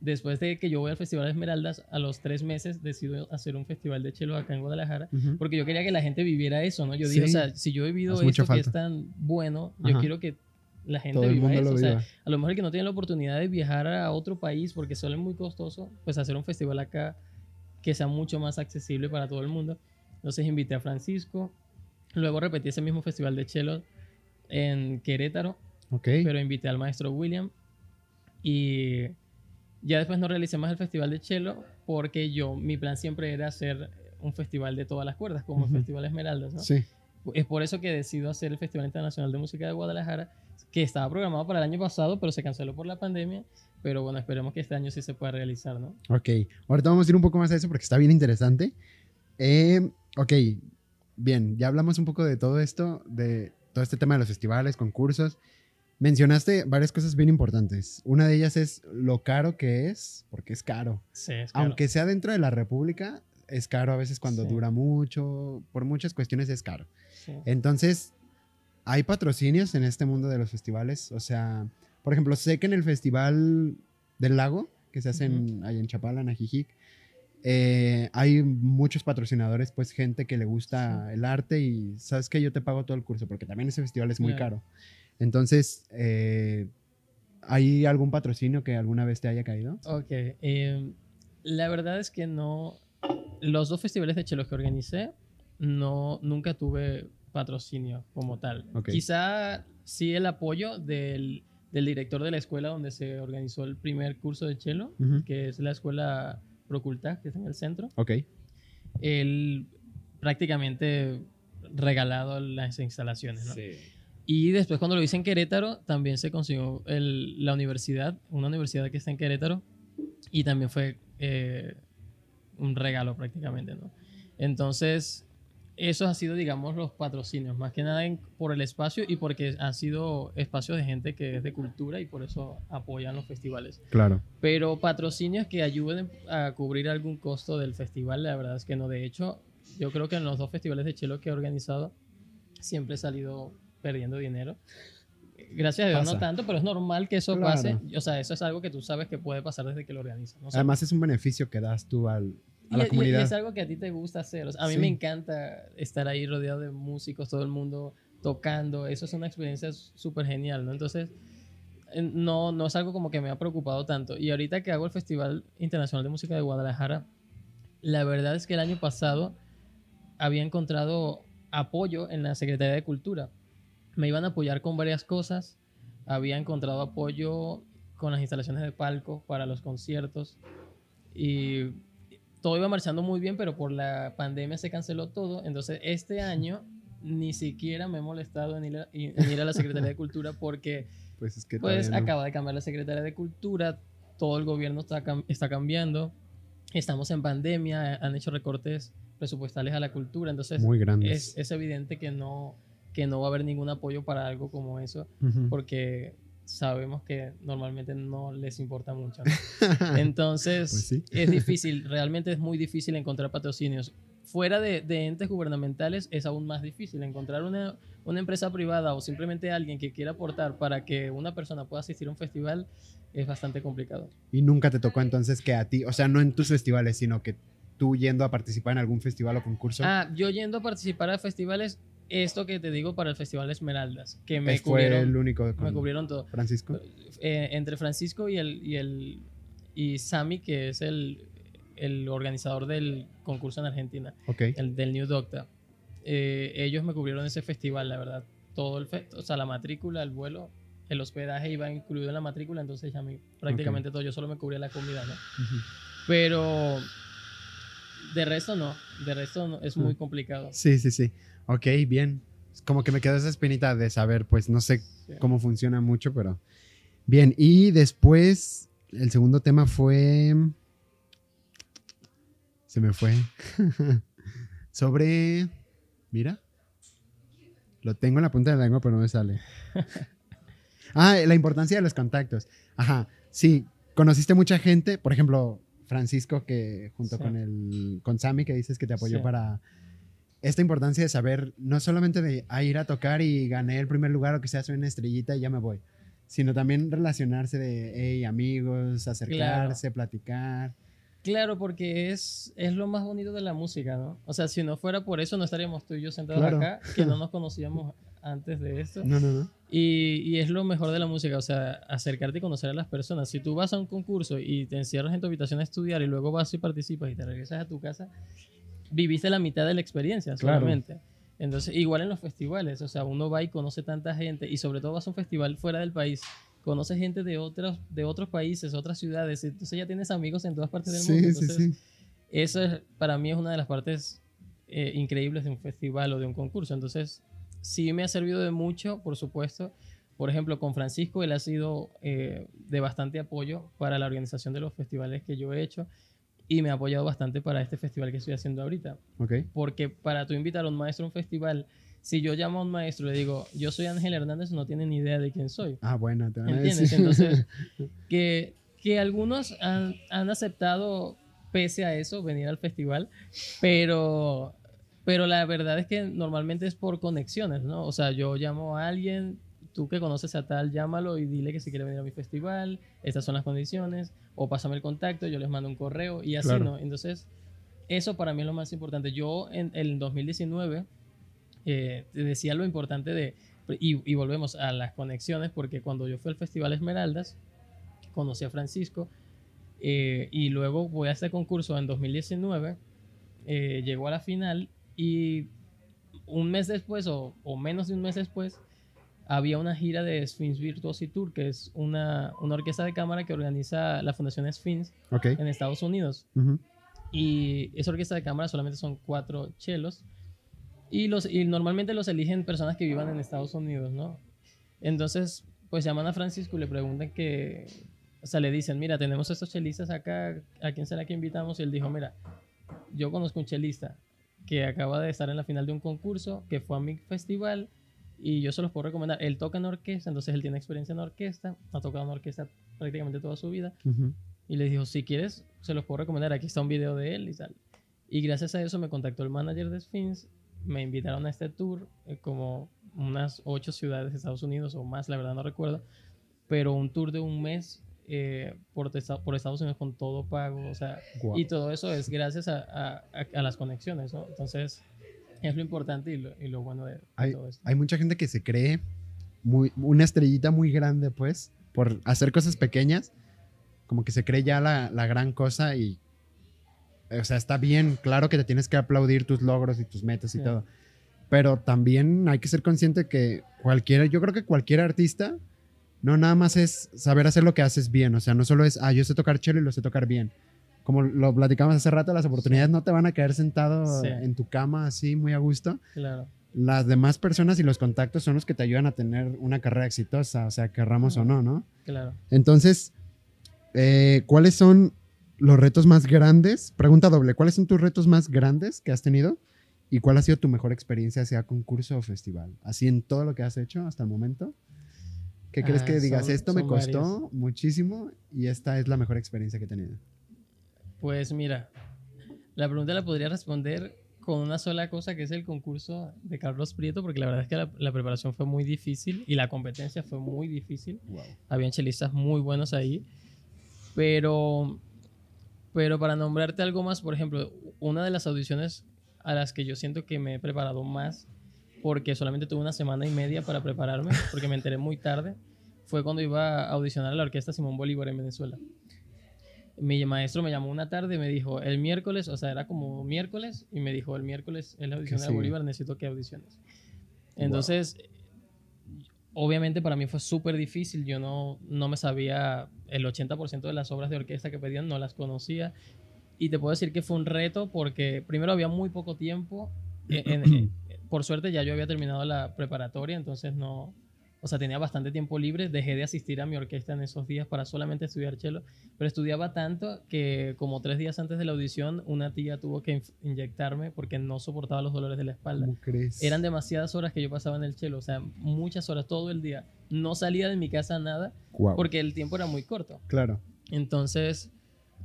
Después de que yo voy al Festival de Esmeraldas, a los tres meses decido hacer un festival de cello acá en Guadalajara, porque yo quería que la gente viviera eso, ¿no? Yo dije, Sí. o sea, si yo he vivido Hace esto que es tan bueno, yo quiero que la gente Todo viva eso. o sea, a lo mejor el que no tiene la oportunidad de viajar a otro país porque suele muy costoso, pues hacer un festival acá que sea mucho más accesible para todo el mundo. Entonces invité a Francisco, luego repetí ese mismo festival de cello en Querétaro, Ok. pero invité al maestro William y ya después no realicé más el festival de cello porque yo, mi plan siempre era hacer un festival de todas las cuerdas, como el Ujú. Festival Esmeraldas, ¿no? Sí. Es por eso que decido hacer el Festival Internacional de Música de Guadalajara, que estaba programado para el año pasado, pero se canceló por la pandemia. Pero bueno, esperemos que este año sí se pueda realizar, ¿no? Ok. Ahorita vamos a ir un poco más a eso porque está bien interesante. Eh, ok. Bien, ya hablamos un poco de todo esto, de todo este tema de los festivales, concursos. Mencionaste varias cosas bien importantes. Una de ellas es lo caro que es, porque es caro. Sí, es claro. Aunque sea dentro de la República, es caro a veces cuando Sí. dura mucho. Por muchas cuestiones es caro. Sí. Entonces, hay patrocinios en este mundo de los festivales. O sea, por ejemplo, sé que en el Festival del Lago, que se hace en, ahí en Chapala, en Ajijic, eh, hay muchos patrocinadores, pues gente que le gusta el arte y sabes que yo te pago todo el curso, porque también ese festival es muy Claro. caro. Entonces, eh, ¿hay algún patrocinio que alguna vez te haya caído? Ok. eh, la verdad es que no. Los dos festivales de chelos que organicé, no, nunca tuve patrocinio como tal. Ok. Quizá sí el apoyo del, del director de la escuela donde se organizó el primer curso de chelo, Ujú. que es la escuela Proculta, que está en el centro. Ok. Él prácticamente regalado las instalaciones, ¿no? Sí. Y después cuando lo hice en Querétaro, también se consiguió el- la universidad, una universidad que está en Querétaro, y también fue eh, un regalo prácticamente, ¿no? Entonces, eso ha sido, digamos, los patrocinios, más que nada en- por el espacio y porque han sido espacios de gente que es de cultura y por eso apoyan los festivales. Claro. Pero patrocinios que ayuden a cubrir algún costo del festival, la verdad es que no. De hecho, yo creo que en los dos festivales de chelo que he organizado siempre he salido perdiendo dinero. Gracias a Dios Pasa. no tanto, pero es normal que eso Claro. pase. O sea, eso es algo que tú sabes que puede pasar desde que lo organizas. ¿no? O sea, Además es un beneficio que das tú al, a y, la y- comunidad. y es algo que a ti te gusta hacer. O sea, a mí Sí. me encanta estar ahí rodeado de músicos, todo el mundo tocando. Eso es una experiencia súper genial, ¿no? Entonces, eh, no, no es algo como que me ha preocupado tanto. Y ahorita que hago el Festival Internacional de Música de Guadalajara, la verdad es que el año pasado había encontrado apoyo en la Secretaría de Cultura. Me iban a apoyar con varias cosas. Había encontrado apoyo con las instalaciones de palco para los conciertos. Y todo iba marchando muy bien, pero por la pandemia se canceló todo. Entonces, este año ni siquiera me he molestado en ir a, en ir a la Secretaría de Cultura porque Pues es que pues no. acaba de cambiar la Secretaría de Cultura, todo el gobierno está, está cambiando, estamos en pandemia, han hecho recortes presupuestales a la cultura, entonces muy grandes. es, es evidente que no, que no va a haber ningún apoyo para algo como eso, Ujú. porque sabemos que normalmente no les importa mucho. ¿no? Entonces, Pues sí. es difícil, realmente es muy difícil encontrar patrocinios. Fuera de, de entes gubernamentales es aún más difícil encontrar una, una empresa privada o simplemente alguien que quiera aportar para que una persona pueda asistir a un festival es bastante complicado. Y nunca te tocó entonces que a ti, o sea, no en tus festivales, sino que tú yendo a participar en algún festival o concurso. Ah, yo yendo a participar a festivales, esto que te digo para el Festival Esmeraldas, que me el cubrieron, único me cubrieron todo. Francisco. Eh, entre Francisco y el y el y Sammy, que es el, el organizador del concurso en Argentina. Ok. el del New Doctor. Eh, ellos me cubrieron ese festival, la verdad. Todo el fe- o sea, la matrícula, el vuelo, el hospedaje iba incluido en la matrícula, entonces ya me, prácticamente todo, yo solo me cubría la comida, ¿no? Ujú. Pero de resto no, de resto no, es muy Mm. complicado. Sí, sí, sí. Ok, bien. Como que me quedó esa espinita de saber, pues no sé cómo funciona mucho, pero bien. Y después, el segundo tema fue... Se me fue. Sobre... Mira. Lo tengo en la punta de la lengua, pero no me sale. Ah, la importancia de los contactos. Ajá, sí. Conociste mucha gente, por ejemplo, Francisco, que junto Sí. con el con Sammy, que dices que te apoyó Sí. para esta importancia de saber, no solamente de ah, ir a tocar y gané el primer lugar o que sea, soy una estrellita y ya me voy, sino también relacionarse de, hey, amigos, acercarse, platicar. Claro, porque es, es lo más bonito de la música, ¿no? O sea, si no fuera por eso, no estaríamos tú y yo sentados Claro. acá, que no nos conocíamos antes de esto. No, no, no. Y, y es lo mejor de la música, o sea, acercarte y conocer a las personas. Si tú vas a un concurso y te encierras en tu habitación a estudiar y luego vas y participas y te regresas a tu casa, viviste la mitad de la experiencia Claro. solamente. Entonces, igual en los festivales, o sea, uno va y conoce tanta gente y sobre todo vas a un festival fuera del país, conoces gente de otros, de otros países, otras ciudades, entonces ya tienes amigos en todas partes del mundo. Sí, sí, Entonces, sí. eso es, para mí es una de las partes eh, increíbles de un festival o de un concurso. Entonces, sí me ha servido de mucho, por supuesto. Por ejemplo, con Francisco, él ha sido eh, de bastante apoyo para la organización de los festivales que yo he hecho y me ha apoyado bastante para este festival que estoy haciendo ahorita. Ok. Porque para tú invitar a un maestro a un festival, si yo llamo a un maestro y le digo, yo soy Ángel Hernández, no tiene ni idea de quién soy. Ah, bueno, te van a ¿Entiendes? decir. Entonces, que, que algunos han, han aceptado, pese a eso, venir al festival, pero, pero la verdad es que normalmente es por conexiones, ¿no? O sea, yo llamo a alguien, tú que conoces a tal, llámalo y dile que si quiere venir a mi festival, estas son las condiciones, o pásame el contacto, yo les mando un correo y así, Claro. ¿no? Entonces, eso para mí es lo más importante. Yo en el 2019 eh, te decía lo importante de, y, y volvemos a las conexiones, porque cuando yo fui al Festival Esmeraldas, conocí a Francisco, eh, y luego voy a este concurso en 2019, eh, llegó a la final y un mes después o, o menos de un mes después había una gira de Sphinx Virtuosi Tour, que es una, una orquesta de cámara que organiza la Fundación Sphinx Ok. en Estados Unidos. Ujú. Y esa orquesta de cámara solamente son cuatro chelos. Y, los, y normalmente los eligen personas que vivan en Estados Unidos, ¿no? Entonces, pues llaman a Francisco y le preguntan que, o sea, le dicen, mira, tenemos estos chelistas acá, ¿a quién será que invitamos? Y él dijo, mira, yo conozco un chelista que acaba de estar en la final de un concurso, que fue a mi festival, y yo se los puedo recomendar. Él toca en orquesta, entonces él tiene experiencia en orquesta, ha tocado en orquesta prácticamente toda su vida. Ujú. Y les dijo, si quieres, se los puedo recomendar. Aquí está un video de él y tal. Y gracias a eso me contactó el manager de Sphinx, me invitaron a este tour, eh, como unas ocho ciudades de Estados Unidos o más, la verdad no recuerdo, pero un tour de un mes eh, por, por Estados Unidos con todo pago, o sea, Guau. y todo eso es gracias a, a- a- a las conexiones, ¿no? Entonces, es lo importante y lo, y lo bueno de, de Hay, todo esto. hay mucha gente que se cree muy, una estrellita muy grande, pues, por hacer cosas pequeñas, como que se cree ya la, la gran cosa y, o sea, está bien, claro que te tienes que aplaudir tus logros y tus metas y Sí. todo, pero también hay que ser consciente que cualquiera, yo creo que cualquier artista, no nada más es saber hacer lo que haces bien, o sea, no solo es, ah, yo sé tocar chelo y lo sé tocar bien. Como lo platicamos hace rato, las oportunidades no te van a caer sentado Sí. en tu cama así muy a gusto Claro. las demás personas y los contactos son los que te ayudan a tener una carrera exitosa, o sea, querramos o no, ¿no? Claro. Entonces, eh, ¿cuáles son los retos más grandes? Pregunta doble, ¿cuáles son tus retos más grandes que has tenido? ¿Y cuál ha sido tu mejor experiencia, sea concurso o festival? Así en todo lo que has hecho hasta el momento. ¿Qué crees Ah, que digas? son- Esto me costó muchísimo y esta es la mejor experiencia que he tenido. Pues mira, la pregunta la podría responder con una sola cosa, que es el concurso de Carlos Prieto, porque la verdad es que la, la preparación fue muy difícil y la competencia fue muy difícil. Wow. Habían chelistas muy buenos ahí. Pero, pero para nombrarte algo más, por ejemplo, una de las audiciones a las que yo siento que me he preparado más, porque solamente tuve una semana y media para prepararme, porque me enteré muy tarde, fue cuando iba a audicionar a la orquesta Simón Bolívar en Venezuela. Mi maestro me llamó una tarde y me dijo, el miércoles, o sea, era como miércoles, y me dijo, el miércoles es la audición de? Bolívar, necesito que audiciones. Entonces, obviamente para mí fue súper difícil. Yo no, no me sabía el 80% de las obras de orquesta que pedían, no las conocía. Y te puedo decir que fue un reto porque primero había muy poco tiempo. En- en- por suerte ya yo había terminado la preparatoria, entonces no... O sea, tenía bastante tiempo libre. Dejé de asistir a mi orquesta en esos días para solamente estudiar cello. Pero estudiaba tanto que como tres días antes de la audición, una tía tuvo que inyectarme porque no soportaba los dolores de la espalda. ¿Cómo crees? Eran demasiadas horas que yo pasaba en el chelo, o sea, muchas horas todo el día. No salía de mi casa nada Guau. porque el tiempo era muy corto. Claro. Entonces,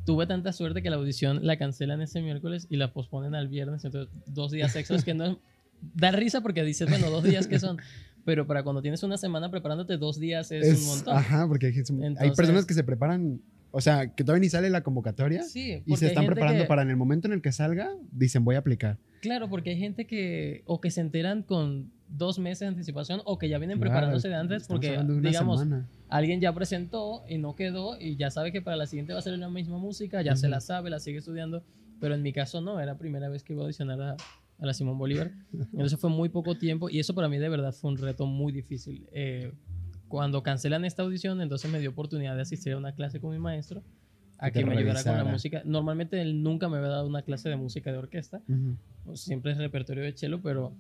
tuve tanta suerte que la audición la cancelan ese miércoles y la posponen al viernes. Entonces, dos días extras que no da risa porque dices, bueno, dos días que son. Pero para cuando tienes una semana preparándote, dos días es, Es- un montón. Ajá, porque hay, hay Entonces- personas que se preparan, o sea, que todavía ni sale la convocatoria. Sí, Y se hay están preparando que- para en el momento en el que salga, dicen voy a aplicar. Claro, porque hay gente que o que se enteran con dos meses de anticipación o que ya vienen Claro, preparándose de antes porque, de digamos, semana. alguien ya presentó y no quedó y ya sabe que para la siguiente va a ser la misma música, ya se Ujú. la sabe, la sigue estudiando, pero en mi caso no, era la primera vez que iba a audicionar a, a la Simón Bolívar. Entonces fue muy poco tiempo y eso para mí de verdad fue un reto muy difícil. Eh, cuando cancelan esta audición, entonces me dio oportunidad de asistir a una clase con mi maestro a Que me ayudara con la música. Normalmente él nunca me había dado una clase de música de orquesta, pues, siempre es repertorio de cello, pero,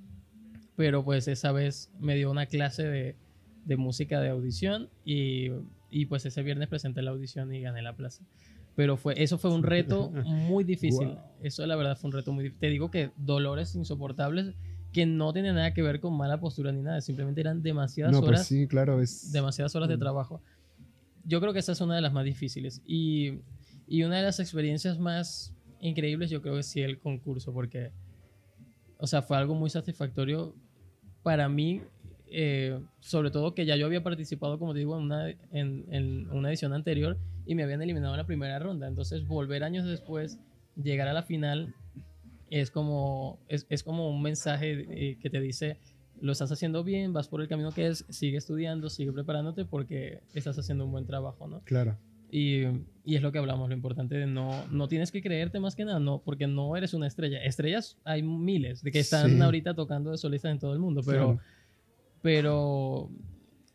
pero pues esa vez me dio una clase de, de música de audición y, y pues ese viernes presenté la audición y gané la plaza. Pero fue, eso fue un reto muy difícil. Wow. Eso la verdad fue un reto muy difícil. Te digo que dolores insoportables que no tienen nada que ver con mala postura ni nada, simplemente eran demasiadas No, horas pues sí, claro, es... demasiadas horas de Mm. trabajo. Yo creo que esa es una de las más difíciles. Y, y una de las experiencias más increíbles, yo creo que sí el concurso, porque, o sea, fue algo muy satisfactorio para mí, eh, sobre todo que ya yo había participado, como te digo, en una, en, en una edición anterior y me habían eliminado en la primera ronda. Entonces, volver años después, llegar a la final, es como, es, es como un mensaje eh, que te dice, lo estás haciendo bien, vas por el camino que es, sigue estudiando, sigue preparándote porque estás haciendo un buen trabajo, ¿no? Claro. Y, y es lo que hablamos, lo importante de no, no tienes que creerte más que nada, no, porque no eres una estrella. Estrellas hay miles de que están Sí. ahorita tocando de solistas en todo el mundo, pero, Claro. Pero,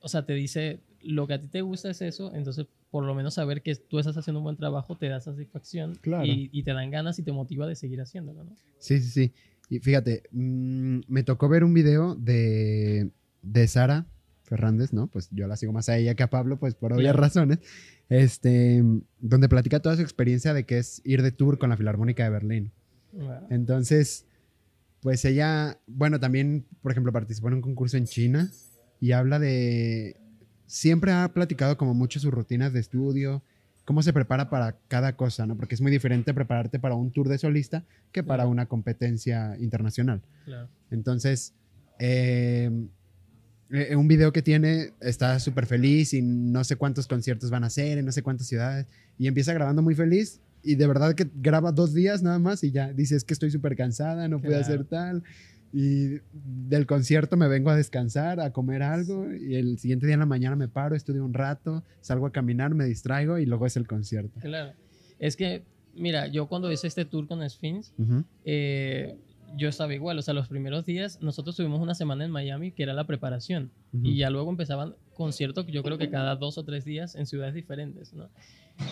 o sea, te dice, lo que a ti te gusta es eso, entonces por lo menos saber que tú estás haciendo un buen trabajo te da satisfacción Claro. y, y te dan ganas y te motiva de seguir haciéndolo, ¿no? Sí, sí, sí. Y fíjate, mm, me tocó ver un video de, de Sara Fernández, ¿no? Pues yo la sigo más a ella que a Pablo, pues por obvias Claro. razones. Este, donde platica toda su experiencia de que es ir de tour con la Filarmónica de Berlín. Wow. Entonces, pues ella, bueno, también, por ejemplo, participó en un concurso en China y habla de, siempre ha platicado como mucho sus rutinas de estudio, cómo se prepara para cada cosa, ¿no? Porque es muy diferente prepararte para un tour de solista que para Claro. una competencia internacional. Claro. Entonces, eh, eh, un video que tiene está súper feliz y no sé cuántos conciertos van a hacer en no sé cuántas ciudades y empieza grabando muy feliz y de verdad que graba dos días nada más y ya dice es que estoy súper cansada, no pude Claro. hacer tal y del concierto me vengo a descansar, a comer algo y el siguiente día en la mañana me paro, estudio un rato, salgo a caminar, me distraigo y luego es el concierto. Claro. Es que, mira, yo cuando hice este tour con Sphinx, Ujú. eh, yo estaba igual. O sea, los primeros días, nosotros tuvimos una semana en Miami que era la preparación. Ujú. Y ya luego empezaban conciertos, yo creo que cada dos o tres días en ciudades diferentes, ¿no?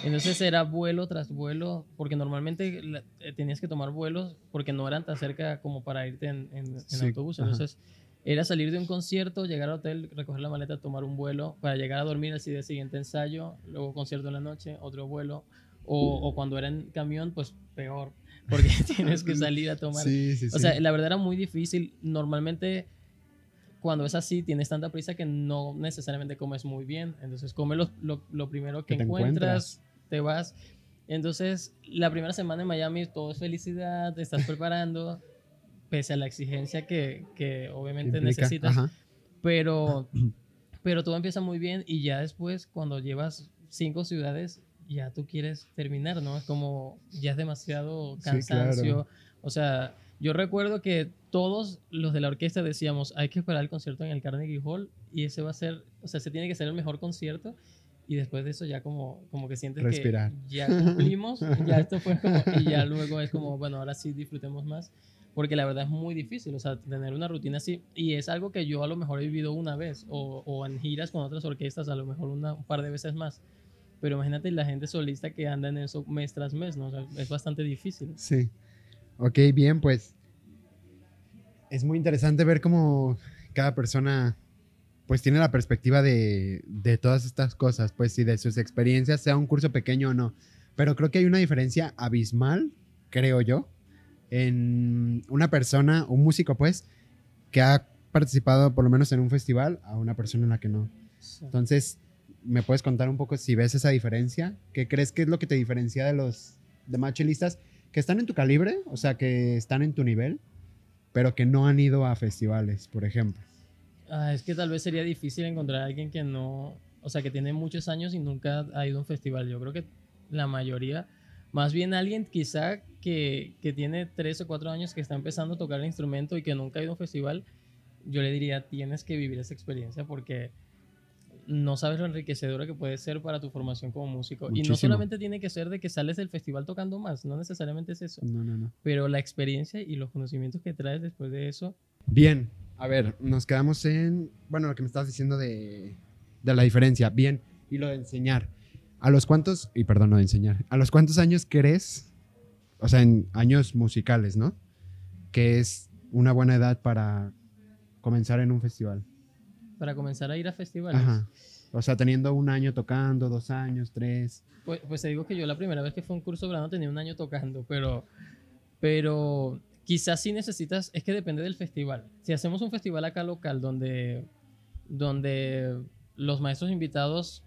Entonces era vuelo tras vuelo, porque normalmente la- eh, tenías que tomar vuelos porque no eran tan cerca como para irte en, en- en Sí, autobús. ajá. Entonces era salir de un concierto, llegar al hotel, recoger la maleta, tomar un vuelo para llegar a dormir al día siguiente ensayo, luego concierto en la noche, otro vuelo. O, o cuando era en camión, pues peor, porque tienes que salir a tomar sí, sí. o sea, la verdad era muy difícil. Normalmente, cuando es así, tienes tanta prisa que no necesariamente comes muy bien. Entonces, come lo, lo- lo primero que, Que te encuentras, te vas. Entonces, la primera semana en Miami todo es felicidad, te estás preparando, pese a la exigencia que, que obviamente Implica- necesitas. ajá. Pero, pero todo empieza muy bien y ya después, cuando llevas cinco ciudades, ya tú quieres terminar, ¿no? Es como, ya es demasiado Sí, claro. cansancio. O sea, yo recuerdo que todos los de la orquesta decíamos, hay que esperar el concierto en el Carnegie Hall y ese va a ser, o sea, ese tiene que ser el mejor concierto. Y después de eso ya como, como que sientes Respirar. que ya cumplimos, ya esto fue como, y ya luego es como, bueno, ahora sí disfrutemos más porque la verdad es muy difícil, o sea, tener una rutina así, y es algo que yo a lo mejor he vivido una vez, o, o en giras con otras orquestas, a lo mejor una, un par de veces más, pero imagínate la gente solista que anda en eso mes tras mes, ¿no? O sea, es bastante difícil. Sí. Ok, bien, pues es muy interesante ver cómo cada persona pues tiene la perspectiva de, de todas estas cosas, pues y de sus experiencias, sea un curso pequeño o no. Pero creo que hay una diferencia abismal, creo yo, en una persona, un músico pues, que ha participado por lo menos en un festival a una persona en la que no. Entonces, ¿me puedes contar un poco si ves esa diferencia? ¿Qué crees que es lo que te diferencia de los demás chelistas que están en tu calibre? O sea, que están en tu nivel, pero que no han ido a festivales, por ejemplo. Ah, es que tal vez sería difícil encontrar a alguien que no, o sea, que tiene muchos años y nunca ha ido a un festival. Yo creo que la mayoría, más bien alguien quizá que, que tiene tres o cuatro años que está empezando a tocar el instrumento y que nunca ha ido a un festival, yo le diría, tienes que vivir esa experiencia porque no sabes lo enriquecedora que puede ser para tu formación como músico. Y no solamente tiene que ser de que sales del festival tocando más, no necesariamente es eso, No, no, no. pero la experiencia y los conocimientos que traes después de eso Bien, a ver, nos quedamos en, bueno, lo que me estabas diciendo de, de la diferencia. Bien, y lo de enseñar. ¿A los cuántos, y perdón, no de enseñar, ¿a los cuántos años crees, o sea, en años musicales, ¿no? Que es una buena edad para comenzar en un festival. Para comenzar a ir a festivales. Ajá. O sea, teniendo un año tocando, dos años, tres. Pues, pues te digo que yo la primera vez que fue un curso verano tenía un año tocando, pero, pero quizás sí necesitas, es que depende del festival. Si hacemos un festival acá local donde, donde los maestros invitados,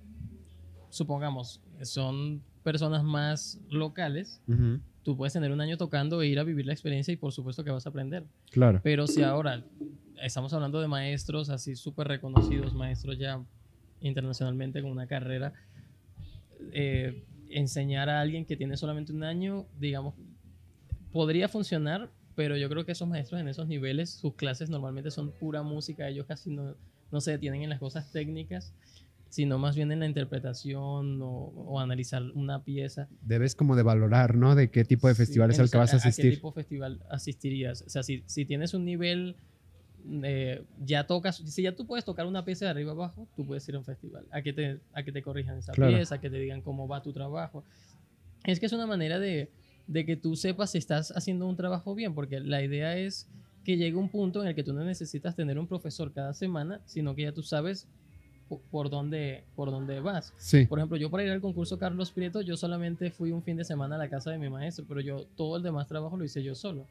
supongamos, son personas más locales, Ujú, tú puedes tener un año tocando e ir a vivir la experiencia y por supuesto que vas a aprender. Claro. Pero si ahora estamos hablando de maestros así súper reconocidos, maestros ya internacionalmente con una carrera, eh, enseñar a alguien que tiene solamente un año, digamos, podría funcionar, pero yo creo que esos maestros en esos niveles, sus clases normalmente son pura música, ellos casi no, no se detienen en las cosas técnicas, sino más bien en la interpretación o, o analizar una pieza. Debes como de valorar, ¿no? De qué tipo de Sí, festival es el que vas a ¿A qué asistir. tipo de festival asistirías? O sea, si, si tienes un nivel, eh, ya tocas, si ya tú puedes tocar una pieza de arriba abajo, tú puedes ir a un festival. A que te, a que te corrijan esa Claro. pieza, a que te digan cómo va tu trabajo. Es que es una manera de, de que tú sepas si estás haciendo un trabajo bien, porque la idea es que llegue un punto en el que tú no necesitas tener un profesor cada semana, sino que ya tú sabes po- por dónde, por dónde vas. Sí. Por ejemplo, yo para ir al concurso Carlos Prieto, yo solamente fui un fin de semana a la casa de mi maestro, pero yo todo el demás trabajo lo hice yo solo.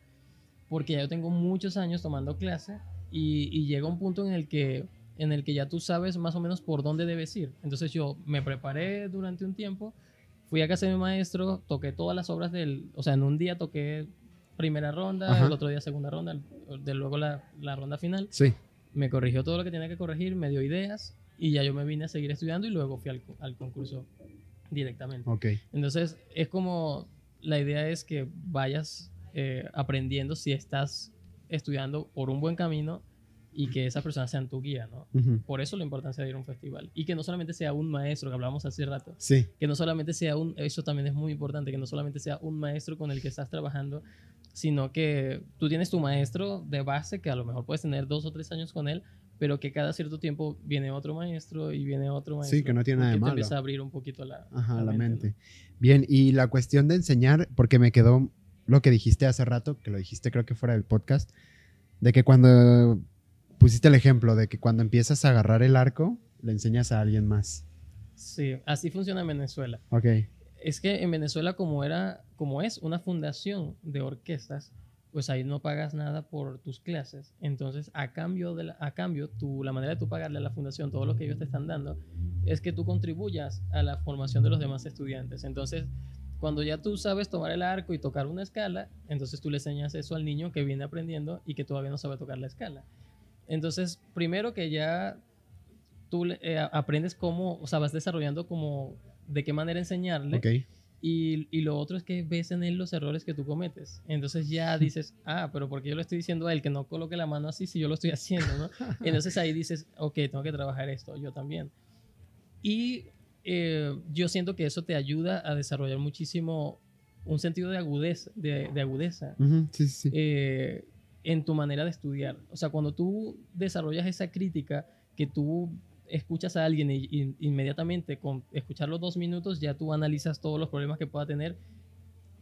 Porque ya yo tengo muchos años tomando clase y, y llega un punto en el, que, en el que ya tú sabes más o menos por dónde debes ir. Entonces yo me preparé durante un tiempo, Fui a casa de mi maestro, toqué todas las obras del, o sea, en un día toqué primera ronda, Ajá. el otro día segunda ronda, el- de luego la, la ronda final. Sí. Me corrigió todo lo que tenía que corregir, me dio ideas y ya yo me vine a seguir estudiando y luego fui al, al concurso directamente. Ok. Entonces, es como, la idea es que vayas eh, aprendiendo si estás estudiando por un buen camino y que esas personas sean tu guía, ¿no? Por eso la importancia de ir a un festival. Y que no solamente sea un maestro, que hablamos hace rato, Sí. que no solamente sea un, eso también es muy importante, que no solamente sea un maestro con el que estás trabajando, sino que tú tienes tu maestro de base, que a lo mejor puedes tener dos o tres años con él, pero que cada cierto tiempo viene otro maestro y viene otro maestro. Sí, que no tiene nada de malo. te empieza a abrir un poquito la, Ajá, la mente. Bien, y la cuestión de enseñar, porque me quedó lo que dijiste hace rato, que lo dijiste creo que fuera del podcast, de que cuando pusiste el ejemplo de que cuando empiezas a agarrar el arco, le enseñas a alguien más. Sí, así funciona en Venezuela. Ok. Es que en Venezuela como era, como es una fundación de orquestas, pues ahí no pagas nada por tus clases. Entonces, a cambio de la, a cambio, tú, la manera de tú pagarle a la fundación todo lo que ellos te están dando es que tú contribuyas a la formación de los demás estudiantes. Entonces, cuando ya tú sabes tomar el arco y tocar una escala, entonces tú le enseñas eso al niño que viene aprendiendo y que todavía no sabe tocar la escala. Entonces, primero que ya tú eh, aprendes cómo, o sea, vas desarrollando como de qué manera enseñarle. Ok. Y, y lo otro es que ves en él los errores que tú cometes. Entonces ya dices, ah, pero porque yo le estoy diciendo a él que no coloque la mano así si yo lo estoy haciendo, ¿no? Entonces ahí dices, ok, tengo que trabajar esto, yo también. Y eh, yo siento que eso te ayuda a desarrollar muchísimo un sentido de agudeza, de, de agudeza Ujú, Sí, sí, sí. eh, en tu manera de estudiar. O sea, cuando tú desarrollas esa crítica, que tú escuchas a alguien y, y inmediatamente con escuchar los dos minutos ya tú analizas todos los problemas que pueda tener.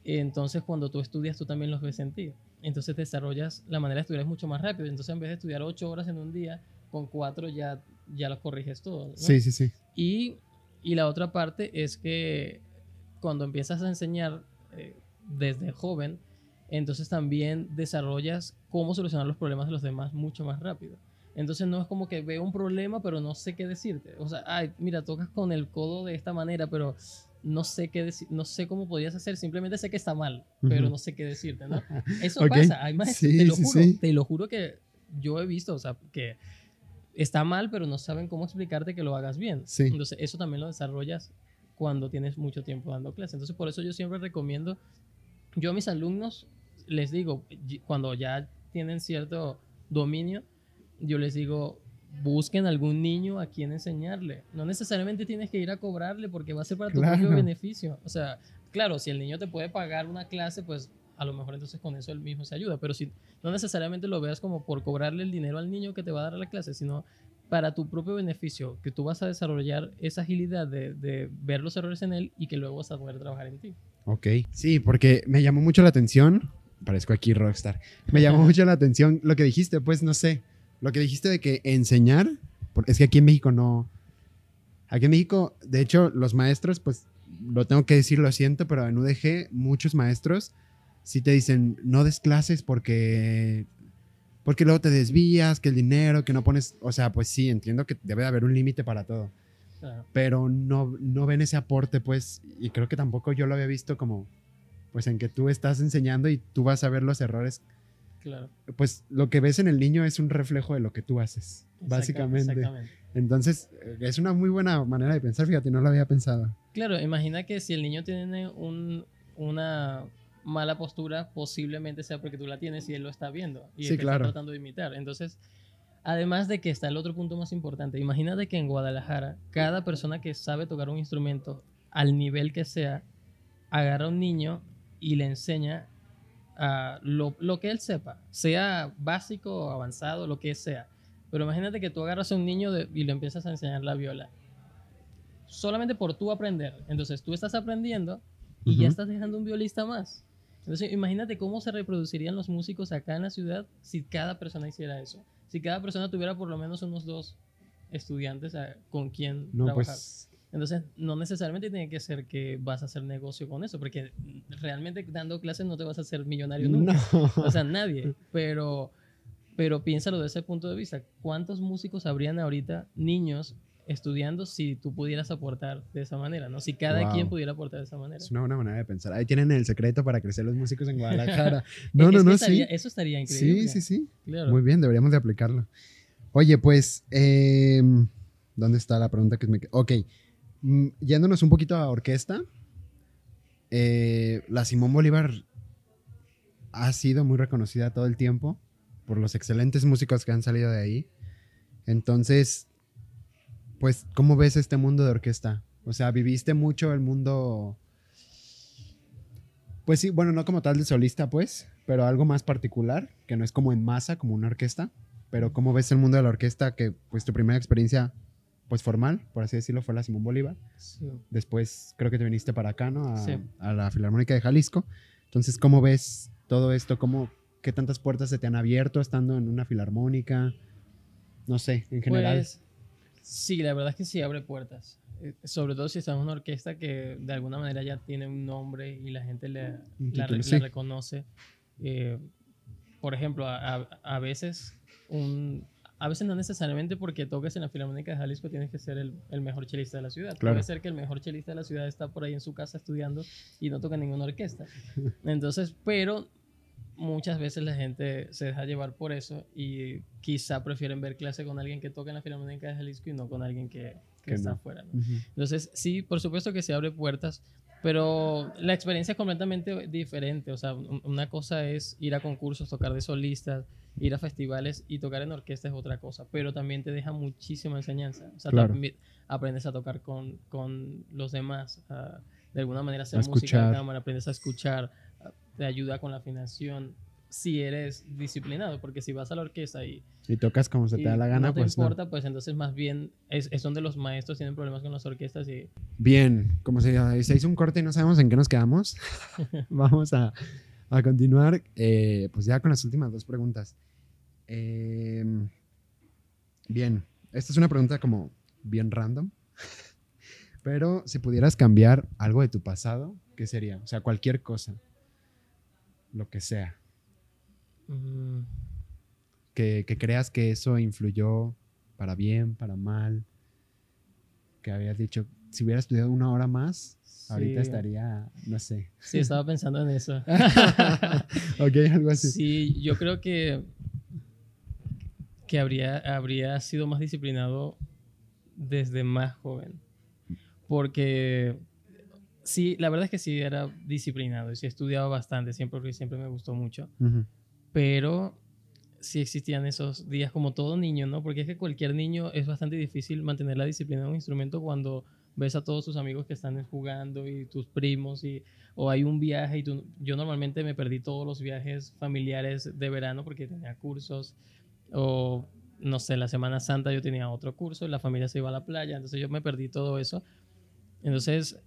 Entonces, cuando tú estudias, tú también los ves en ti. Entonces, desarrollas la manera de estudiar es mucho más rápido. Entonces, en vez de estudiar ocho horas en un día, con cuatro ya, ya los corriges todo. ¿no? Sí, sí, sí. Y, y la otra parte es que cuando empiezas a enseñar eh, desde joven, entonces también desarrollas cómo solucionar los problemas de los demás mucho más rápido. Entonces no es como que veo un problema, pero no sé qué decirte. O sea, ay, mira, tocas con el codo de esta manera, pero no sé qué decir, no sé cómo podrías hacer, simplemente sé que está mal, pero no sé qué decirte, ¿no? Eso pasa, hay maestros, Sí, te lo sí, juro, sí. te lo juro que yo he visto, o sea, que está mal, pero no saben cómo explicarte que lo hagas bien. Sí. Entonces, eso también lo desarrollas cuando tienes mucho tiempo dando clases. Entonces, por eso yo siempre recomiendo, yo a mis alumnos les digo, cuando ya tienen cierto dominio, yo les digo, busquen algún niño a quien enseñarle. No necesariamente tienes que ir a cobrarle porque va a ser para tu Claro. propio beneficio. O sea, claro, si el niño te puede pagar una clase, pues a lo mejor entonces con eso él mismo se ayuda. Pero si no necesariamente lo veas como por cobrarle el dinero al niño que te va a dar la clase, sino para tu propio beneficio, que tú vas a desarrollar esa agilidad de, de ver los errores en él y que luego vas a poder trabajar en ti. Ok. Sí, porque me llamó mucho la atención. Parezco aquí rockstar. Me llamó mucho la atención lo que dijiste, pues no sé. Lo que dijiste de que enseñar, es que aquí en México no. Aquí en México, de hecho, los maestros, pues lo tengo que decir, lo siento, pero en UDG muchos maestros sí te dicen no des clases porque porque luego te desvías, que el dinero, que no pones, o sea, pues sí, entiendo que debe de haber un límite para todo Claro. pero no, no ven ese aporte, pues, y creo que tampoco yo lo había visto como, pues, en que tú estás enseñando y tú vas a ver los errores, Claro. pues, lo que ves en el niño es un reflejo de lo que tú haces, básicamente. Exactamente. Entonces, eh, es una muy buena manera de pensar, fíjate, no lo había pensado. Claro, imagina que si el niño tiene un- una mala postura, posiblemente sea porque tú la tienes y él lo está viendo y Sí, te está claro. tratando de imitar. Entonces, además de que está el otro punto más importante, imagínate que en Guadalajara, cada persona que sabe tocar un instrumento, al nivel que sea, agarra a un niño y le enseña a lo, lo que él sepa, sea básico avanzado, lo que sea. Pero imagínate que tú agarras a un niño de- y le empiezas a enseñar la viola. Solamente por tú aprender. Entonces tú estás aprendiendo y ya estás dejando un violista más. Entonces imagínate cómo se reproducirían los músicos acá en la ciudad si cada persona hiciera eso. Si cada persona tuviera por lo menos unos dos estudiantes a- con quien No, trabajar. pues, Entonces, no necesariamente tiene que ser que vas a hacer negocio con eso, porque realmente dando clases no te vas a hacer millonario nunca. no. O sea, nadie. Pero, pero piénsalo desde ese punto de vista. ¿Cuántos músicos habrían ahorita, niños, estudiando si tú pudieras aportar de esa manera, ¿no? Si cada Wow. quien pudiera aportar de esa manera. Es una buena manera de pensar. Ahí tienen el secreto para crecer los músicos en Guadalajara. No, no, no, estaría- sí. Eso estaría increíble. Sí, sí, sí. Claro. Muy bien, deberíamos de aplicarlo. Oye, pues, eh, ¿dónde está la pregunta que me... Ok, mm, yéndonos un poquito a orquesta, eh, la Simón Bolívar ha sido muy reconocida todo el tiempo por los excelentes músicos que han salido de ahí. Entonces, pues, ¿cómo ves este mundo de orquesta? O sea, viviste mucho el mundo... Pues sí, bueno, no como tal de solista, pues, pero algo más particular, que no es como en masa, como una orquesta. Pero ¿cómo ves el mundo de la orquesta? Que pues tu primera experiencia, pues formal, por así decirlo, fue la Simón Bolívar. Sí. Después creo que te viniste para acá, ¿no? A, Sí. a la Filarmónica de Jalisco. Entonces, ¿cómo ves todo esto? ¿Cómo, ¿Qué tantas puertas se te han abierto estando en una filarmónica? No sé, en general. Pues, sí, la verdad es que sí abre puertas. Eh, Sobre todo si estás en una orquesta que de alguna manera ya tiene un nombre y la gente le, la, la reconoce. Eh, por ejemplo, a, a- a veces un, a veces no necesariamente porque toques en la Filarmónica de Jalisco tienes que ser el, el mejor chelista de la ciudad. Claro. Puede ser que el mejor chelista de la ciudad está por ahí en su casa estudiando y no toca ninguna orquesta. Entonces, pero muchas veces la gente se deja llevar por eso y quizá prefieren ver clase con alguien que toca en la Filarmónica de Jalisco y no con alguien que, está no. afuera. ¿no? Entonces, sí, por supuesto que se abre puertas, pero la experiencia es completamente diferente. O sea, un- una cosa es ir a concursos, tocar de solistas, ir a festivales y tocar en orquesta es otra cosa, pero también te deja muchísima enseñanza. O sea, Claro. también aprendes a tocar con, con los demás, de alguna manera hacer música de cámara, aprendes a escuchar, te ayuda con la afinación si eres disciplinado, porque si vas a la orquesta y Y tocas como se te da la gana, no te pues no. importa, pues entonces más bien es, es donde los maestros tienen problemas con las orquestas y Bien, como se, se hizo un corte y no sabemos en qué nos quedamos, vamos a, a continuar eh, pues ya con las últimas dos preguntas. Eh, bien, esta es una pregunta como bien random, pero si pudieras cambiar algo de tu pasado, ¿qué sería? O sea, cualquier cosa, lo que sea, mm, que, que creas que eso influyó para bien, para mal, que habías dicho, si hubiera estudiado una hora más, ahorita estaría, no sé. Sí, estaba pensando en eso. ok, algo así. Sí, yo creo que, que habría, habría sido más disciplinado desde más joven. Porque sí, la verdad es que sí era disciplinado y sí estudiaba bastante, siempre, siempre me gustó mucho. Pero sí existían esos días como todo niño, ¿no? Porque es que cualquier niño es bastante difícil mantener la disciplina de un instrumento cuando ves a todos tus amigos que están jugando y tus primos y o hay un viaje y tú, yo normalmente me perdí todos los viajes familiares de verano porque tenía cursos o no sé, la Semana Santa yo tenía otro curso, la familia se iba a la playa, entonces yo me perdí todo eso. Entonces,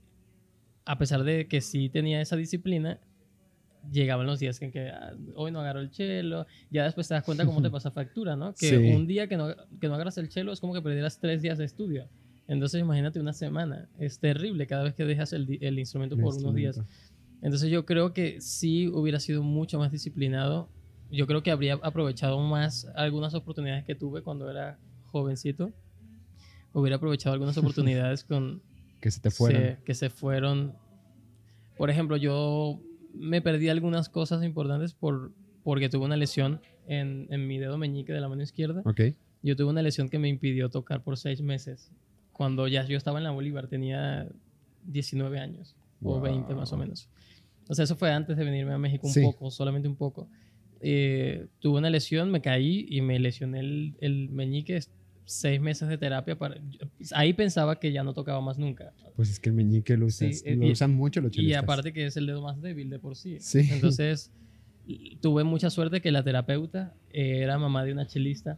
a pesar de que sí tenía esa disciplina, llegaban los días en que ah, hoy no agarro el chelo, ya después te das cuenta cómo te pasa factura, ¿no? Que Sí. un día que no, que no agarras el chelo es como que perdieras tres días de estudio. Entonces imagínate una semana, es terrible cada vez que dejas el, el instrumento El por unos días. instrumento. Entonces yo creo que sí hubiera sido mucho más disciplinado. Yo creo que habría aprovechado más algunas oportunidades que tuve cuando era jovencito. Hubiera aprovechado algunas oportunidades con, Que se te fueran. se- que se fueron. Por ejemplo, yo me perdí algunas cosas importantes por, porque tuve una lesión en, en mi dedo meñique de la mano izquierda. Ok. Yo tuve una lesión que me impidió tocar por seis meses. Cuando ya yo estaba en la Bolívar, tenía 19 años o 20 más o Wow. menos. O sea, eso fue antes de venirme a México un Sí. poco, solamente un poco. Eh, tuve una lesión, me caí y me lesioné el, el meñique. Seis meses de terapia. Para, ahí pensaba que ya no tocaba más nunca. Pues es que el meñique lo, usas- Sí, eh, lo y- usan mucho los Y chelistas. aparte que es el dedo más débil de por sí. Sí. Entonces, tuve mucha suerte que la terapeuta era mamá de una chelista.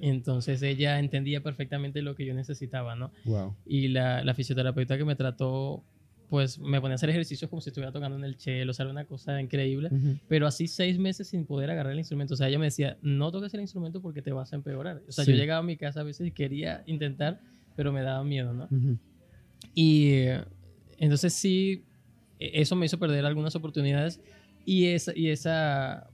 Entonces ella entendía perfectamente lo que yo necesitaba, ¿no? Wow. Y la, la fisioterapeuta que me trató, pues me ponía a hacer ejercicios como si estuviera tocando en el chelo, o sea, era una cosa increíble. Pero así seis meses sin poder agarrar el instrumento. O sea, ella me decía, no toques el instrumento porque te vas a empeorar. O sea, Sí. yo llegaba a mi casa a veces y quería intentar, pero me daba miedo, ¿no? Y eh, entonces sí, e- eso me hizo perder algunas oportunidades y esa, y esa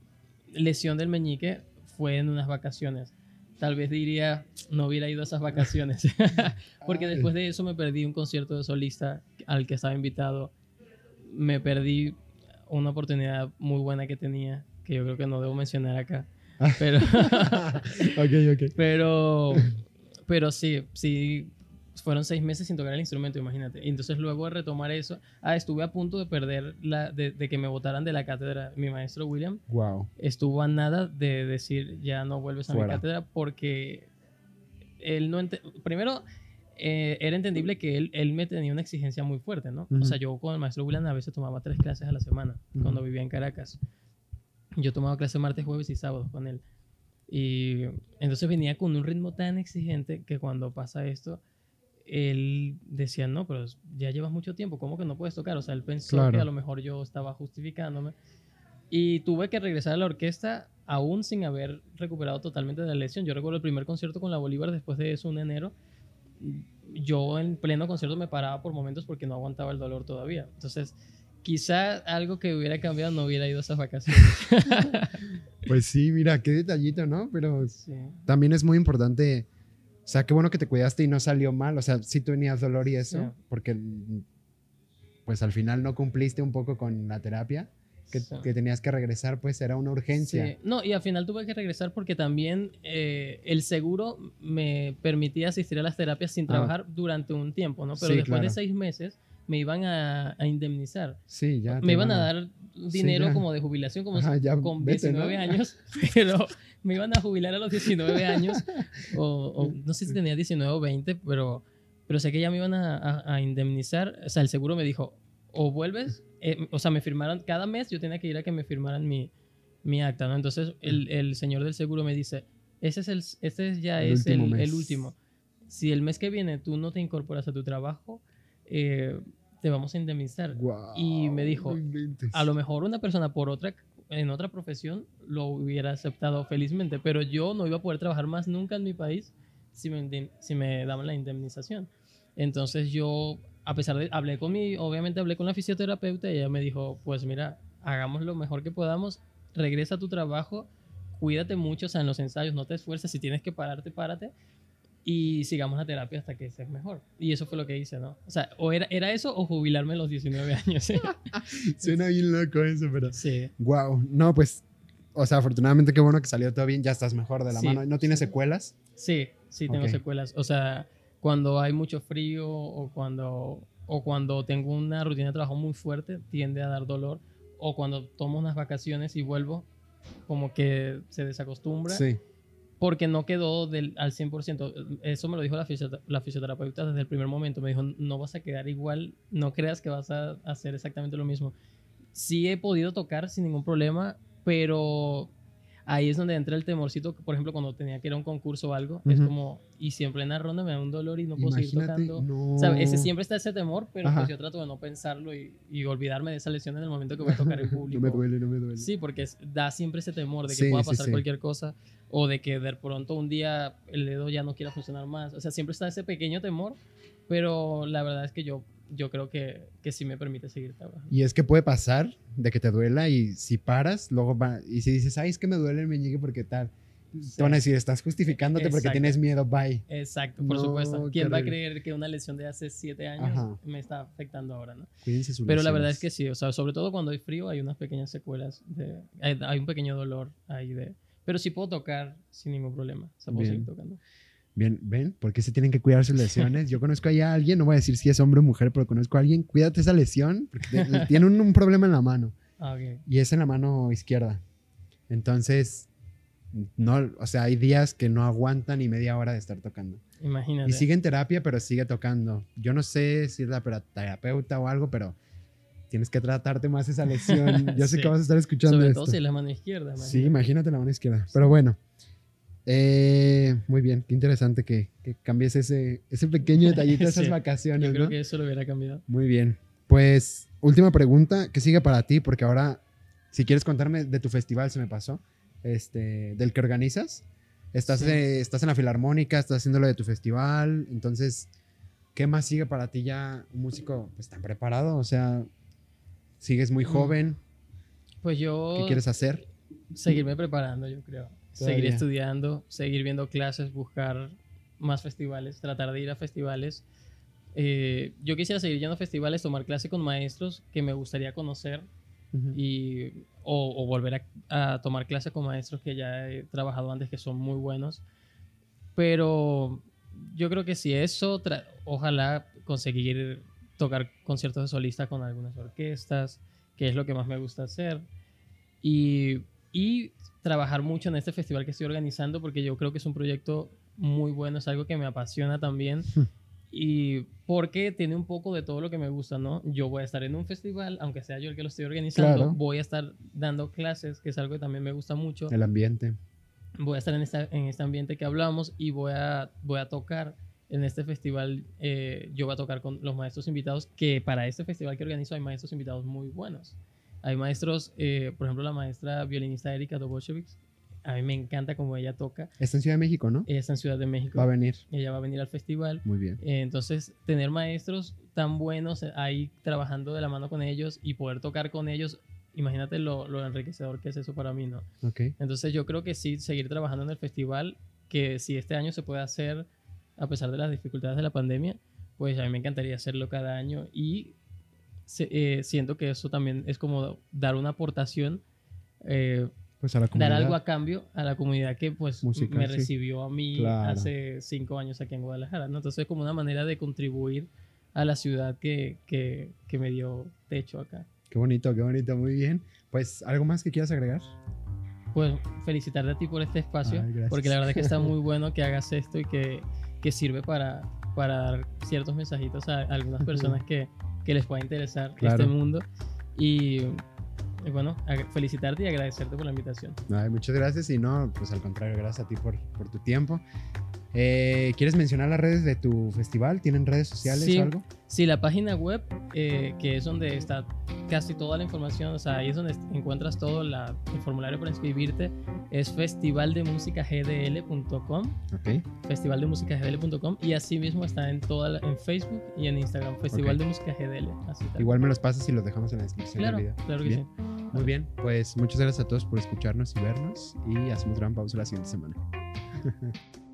lesión del meñique fue en unas vacaciones. tal vez diría, no hubiera ido a esas vacaciones. Porque después de eso me perdí un concierto de solista al que estaba invitado. Me perdí una oportunidad muy buena que tenía, que yo creo que no debo mencionar acá. Pero, pero, pero sí, sí, fueron seis meses sin tocar el instrumento, imagínate. Y entonces luego de retomar eso, ah, estuve a punto de perder, la, de, de que me votaran de la cátedra. Mi maestro William Wow. estuvo a nada de decir ya no vuelves a Fuera. mi cátedra porque él no ente- primero eh, era entendible que él, él me tenía una exigencia muy fuerte, ¿no? Ujú. O sea, yo con el maestro William a veces tomaba tres clases a la semana Ujú. cuando vivía en Caracas. Yo tomaba clases martes, jueves y sábados con él. Y entonces venía con un ritmo tan exigente que cuando pasa esto, él decía, no, pero ya llevas mucho tiempo, ¿cómo que no puedes tocar? O sea, él pensó Claro. que a lo mejor yo estaba justificándome. Y tuve que regresar a la orquesta aún sin haber recuperado totalmente de la lesión. Yo recuerdo el primer concierto con la Bolívar después de eso, en enero. Yo en pleno concierto me paraba por momentos porque no aguantaba el dolor todavía. Entonces, quizá algo que hubiera cambiado no hubiera ido a esas vacaciones. Pues sí, mira, qué detallito, ¿no? Pero Sí. también es muy importante. O sea, qué bueno que te cuidaste y no salió mal. O sea, sí tenías dolor y eso, porque pues al final no cumpliste un poco con la terapia, que, Sí. que tenías que regresar, pues era una urgencia. Sí. No, y al final tuve que regresar porque también eh, el seguro me permitía asistir a las terapias sin Ah. trabajar durante un tiempo, ¿no? Pero Sí, después de claro. seis meses me iban a, a indemnizar. Sí, ya. me iban a dar dinero como de jubilación, como Ajá, ya con vete, ¿no? 19 años, pero me iban a jubilar a los 19 años, o, o no sé si tenía 19 o 20, pero, pero sé que ya me iban a, a- a indemnizar. O sea, el seguro me dijo, o vuelves, eh, o sea, me firmaron, cada mes yo tenía que ir a que me firmaran mi, mi acta, ¿no? Entonces el, el señor del seguro me dice, ese es el, este ya El es último el último. Si el mes que viene tú no te incorporas a tu trabajo, eh, te vamos a indemnizar. Y me dijo. A lo mejor una persona por otra, en otra profesión lo hubiera aceptado felizmente, pero yo no iba a poder trabajar más nunca en mi país si me, si me daban la indemnización. Entonces yo, a pesar de, hablé con mi, obviamente hablé con la fisioterapeuta y ella me dijo, pues mira, hagamos lo mejor que podamos, regresa a tu trabajo, cuídate mucho, o sea, en los ensayos no te esfuerces, si tienes que pararte, párate y sigamos la terapia hasta que estés mejor. Y eso fue lo que hice, ¿no? O sea, o era, era eso o jubilarme a los 19 años. Suena bien loco eso, pero. sí. Wow. No, pues. O sea, afortunadamente qué bueno que salió todo bien. Ya estás mejor de la Sí, mano. ¿No tienes secuelas? Sí, sí tengo secuelas. O sea, cuando hay mucho frío o cuando, o cuando tengo una rutina de trabajo muy fuerte, tiende a dar dolor. O cuando tomo unas vacaciones y vuelvo, como que se desacostumbra. Sí. Porque no quedó del, al 100%. Eso me lo dijo la, fisio- la fisioterapeuta desde el primer momento. Me dijo, no vas a quedar igual, no creas que vas a hacer exactamente lo mismo. Sí he podido tocar sin ningún problema, pero ahí es donde entra el temorcito. Por ejemplo, cuando tenía que ir a un concurso o algo, es Ujú. como, y siempre en la ronda me da un dolor y no puedo seguir Imagínate. tocando. No. ¿Sabes? Ese, siempre está ese temor, pero pues yo trato de no pensarlo y, y olvidarme de esa lesión en el momento que voy a tocar en público. no me duele, no me duele. Sí, porque es- da siempre ese temor de que Sí, pueda sí, pasar sí. cualquier cosa o de que de pronto un día el dedo ya no quiera funcionar más. O sea, siempre está ese pequeño temor, pero la verdad es que yo, yo creo que, que sí me permite seguir trabajando. Y es que puede pasar de que te duela y si paras, luego va. Y si dices, ay, es que me duele el meñique porque tal. Te van a decir, estás justificándote porque Exacto. tienes miedo, bye. Exacto, por No, supuesto. ¿Quién va a creer que una lesión de hace siete años Ajá. me está afectando ahora, no? Cuídense sus Pero la verdad es que sí, o sea, sobre todo cuando hay frío hay unas pequeñas secuelas, de, hay, hay un pequeño dolor ahí de... Pero sí puedo tocar sin ningún problema, o sea, puedo Bien. seguir tocando. Bien, ¿ven? ¿Por qué se tienen que cuidar sus lesiones? Yo conozco ahí a alguien, no voy a decir si es hombre o mujer, pero conozco a alguien, cuídate esa lesión, porque te- tiene un, un problema en la mano, Ah, y es en la mano izquierda. Entonces, no, o sea, hay días que no aguantan ni media hora de estar tocando. Imagínate. Y sigue en terapia, pero sigue tocando. Yo no sé si es la terapeuta o algo, pero tienes que tratarte más esa lesión. Yo sé Sí. que vas a estar escuchando Sobre esto. todo si es la mano izquierda. Sí, imagínate la mano izquierda. Pero bueno. Eh, muy bien, qué interesante que, que cambies ese, ese pequeño detallito de esas Sí, vacaciones, Yo creo ¿no? que eso lo hubiera cambiado. Muy bien. Pues, última pregunta, ¿qué sigue para ti? Porque ahora, si quieres contarme de tu festival, se me pasó, este, del que organizas. Estás, Sí. eh, estás en la filarmónica, estás haciendo lo de tu festival, entonces, ¿qué más sigue para ti ya un músico pues tan preparado? O sea, sigues muy Mm. joven, Pues yo ¿qué quieres hacer? seguirme preparando, yo creo. Seguir estudiando, seguir viendo clases, buscar más festivales, tratar de ir a festivales. Eh, yo quisiera seguir yendo a festivales, tomar clase con maestros que me gustaría conocer y, o, o volver a, a tomar clase con maestros que ya he trabajado antes que son muy buenos. Pero yo creo que si eso, ojalá conseguir tocar conciertos de solista con algunas orquestas, que es lo que más me gusta hacer. Y, y trabajar mucho en este festival que estoy organizando, porque yo creo que es un proyecto muy bueno, es algo que me apasiona también. Y porque tiene un poco de todo lo que me gusta, ¿no? Yo voy a estar en un festival, aunque sea yo el que lo estoy organizando, Claro. voy a estar dando clases, que es algo que también me gusta mucho El ambiente. voy a estar en, esta, en este ambiente que hablamos y voy a, voy a tocar en este festival. eh, yo voy a tocar con los maestros invitados, que para este festival que organizo hay maestros invitados muy buenos. Hay maestros, eh, por ejemplo, la maestra violinista Erika Doboshevich. A mí me encanta cómo ella toca. Está en Ciudad de México, ¿no? Ella está en Ciudad de México. Va a venir. Ella va a venir al festival. Muy bien. Eh, Entonces, tener maestros tan buenos ahí trabajando de la mano con ellos y poder tocar con ellos, imagínate lo, lo enriquecedor que es eso para mí, ¿no? Ok. Entonces yo creo que sí, seguir trabajando en el festival, que si este año se puede hacer a pesar de las dificultades de la pandemia, pues a mí me encantaría hacerlo cada año y eh, siento que eso también es como dar una aportación, eh, Pues a la dar algo a cambio a la comunidad que pues Musical, me recibió a mí Claro. hace cinco años aquí en Guadalajara, ¿no? Entonces es como una manera de contribuir a la ciudad que, que, que me dio techo acá. Qué bonito, qué bonito. Muy bien. Pues, ¿algo más que quieras agregar? Pues felicitarte a ti por este espacio, Ay, porque la verdad es que está muy bueno que hagas esto y que, que sirve para, para dar ciertos mensajitos a algunas personas que, que les pueda interesar Claro. este mundo. Y, bueno, felicitarte y agradecerte por la invitación. Ay, muchas gracias y no, pues al contrario, gracias a ti por, por tu tiempo. Eh, ¿Quieres mencionar las redes de tu festival? ¿Tienen redes sociales Sí. o algo? Sí, la página web, eh, que es donde está casi toda la información, o sea, ahí es donde encuentras todo, la, el formulario para inscribirte, es festivaldemusicagdl.com, Ok. festivaldemusicagdl.com, y así mismo está en, toda la- en Facebook y en Instagram, Festival de Música GDL. Así. Igual me los pasas y los dejamos en la descripción Claro, del video. claro que Bien. sí. Muy bien, pues muchas gracias a todos por escucharnos y vernos y hacemos gran pausa la siguiente semana.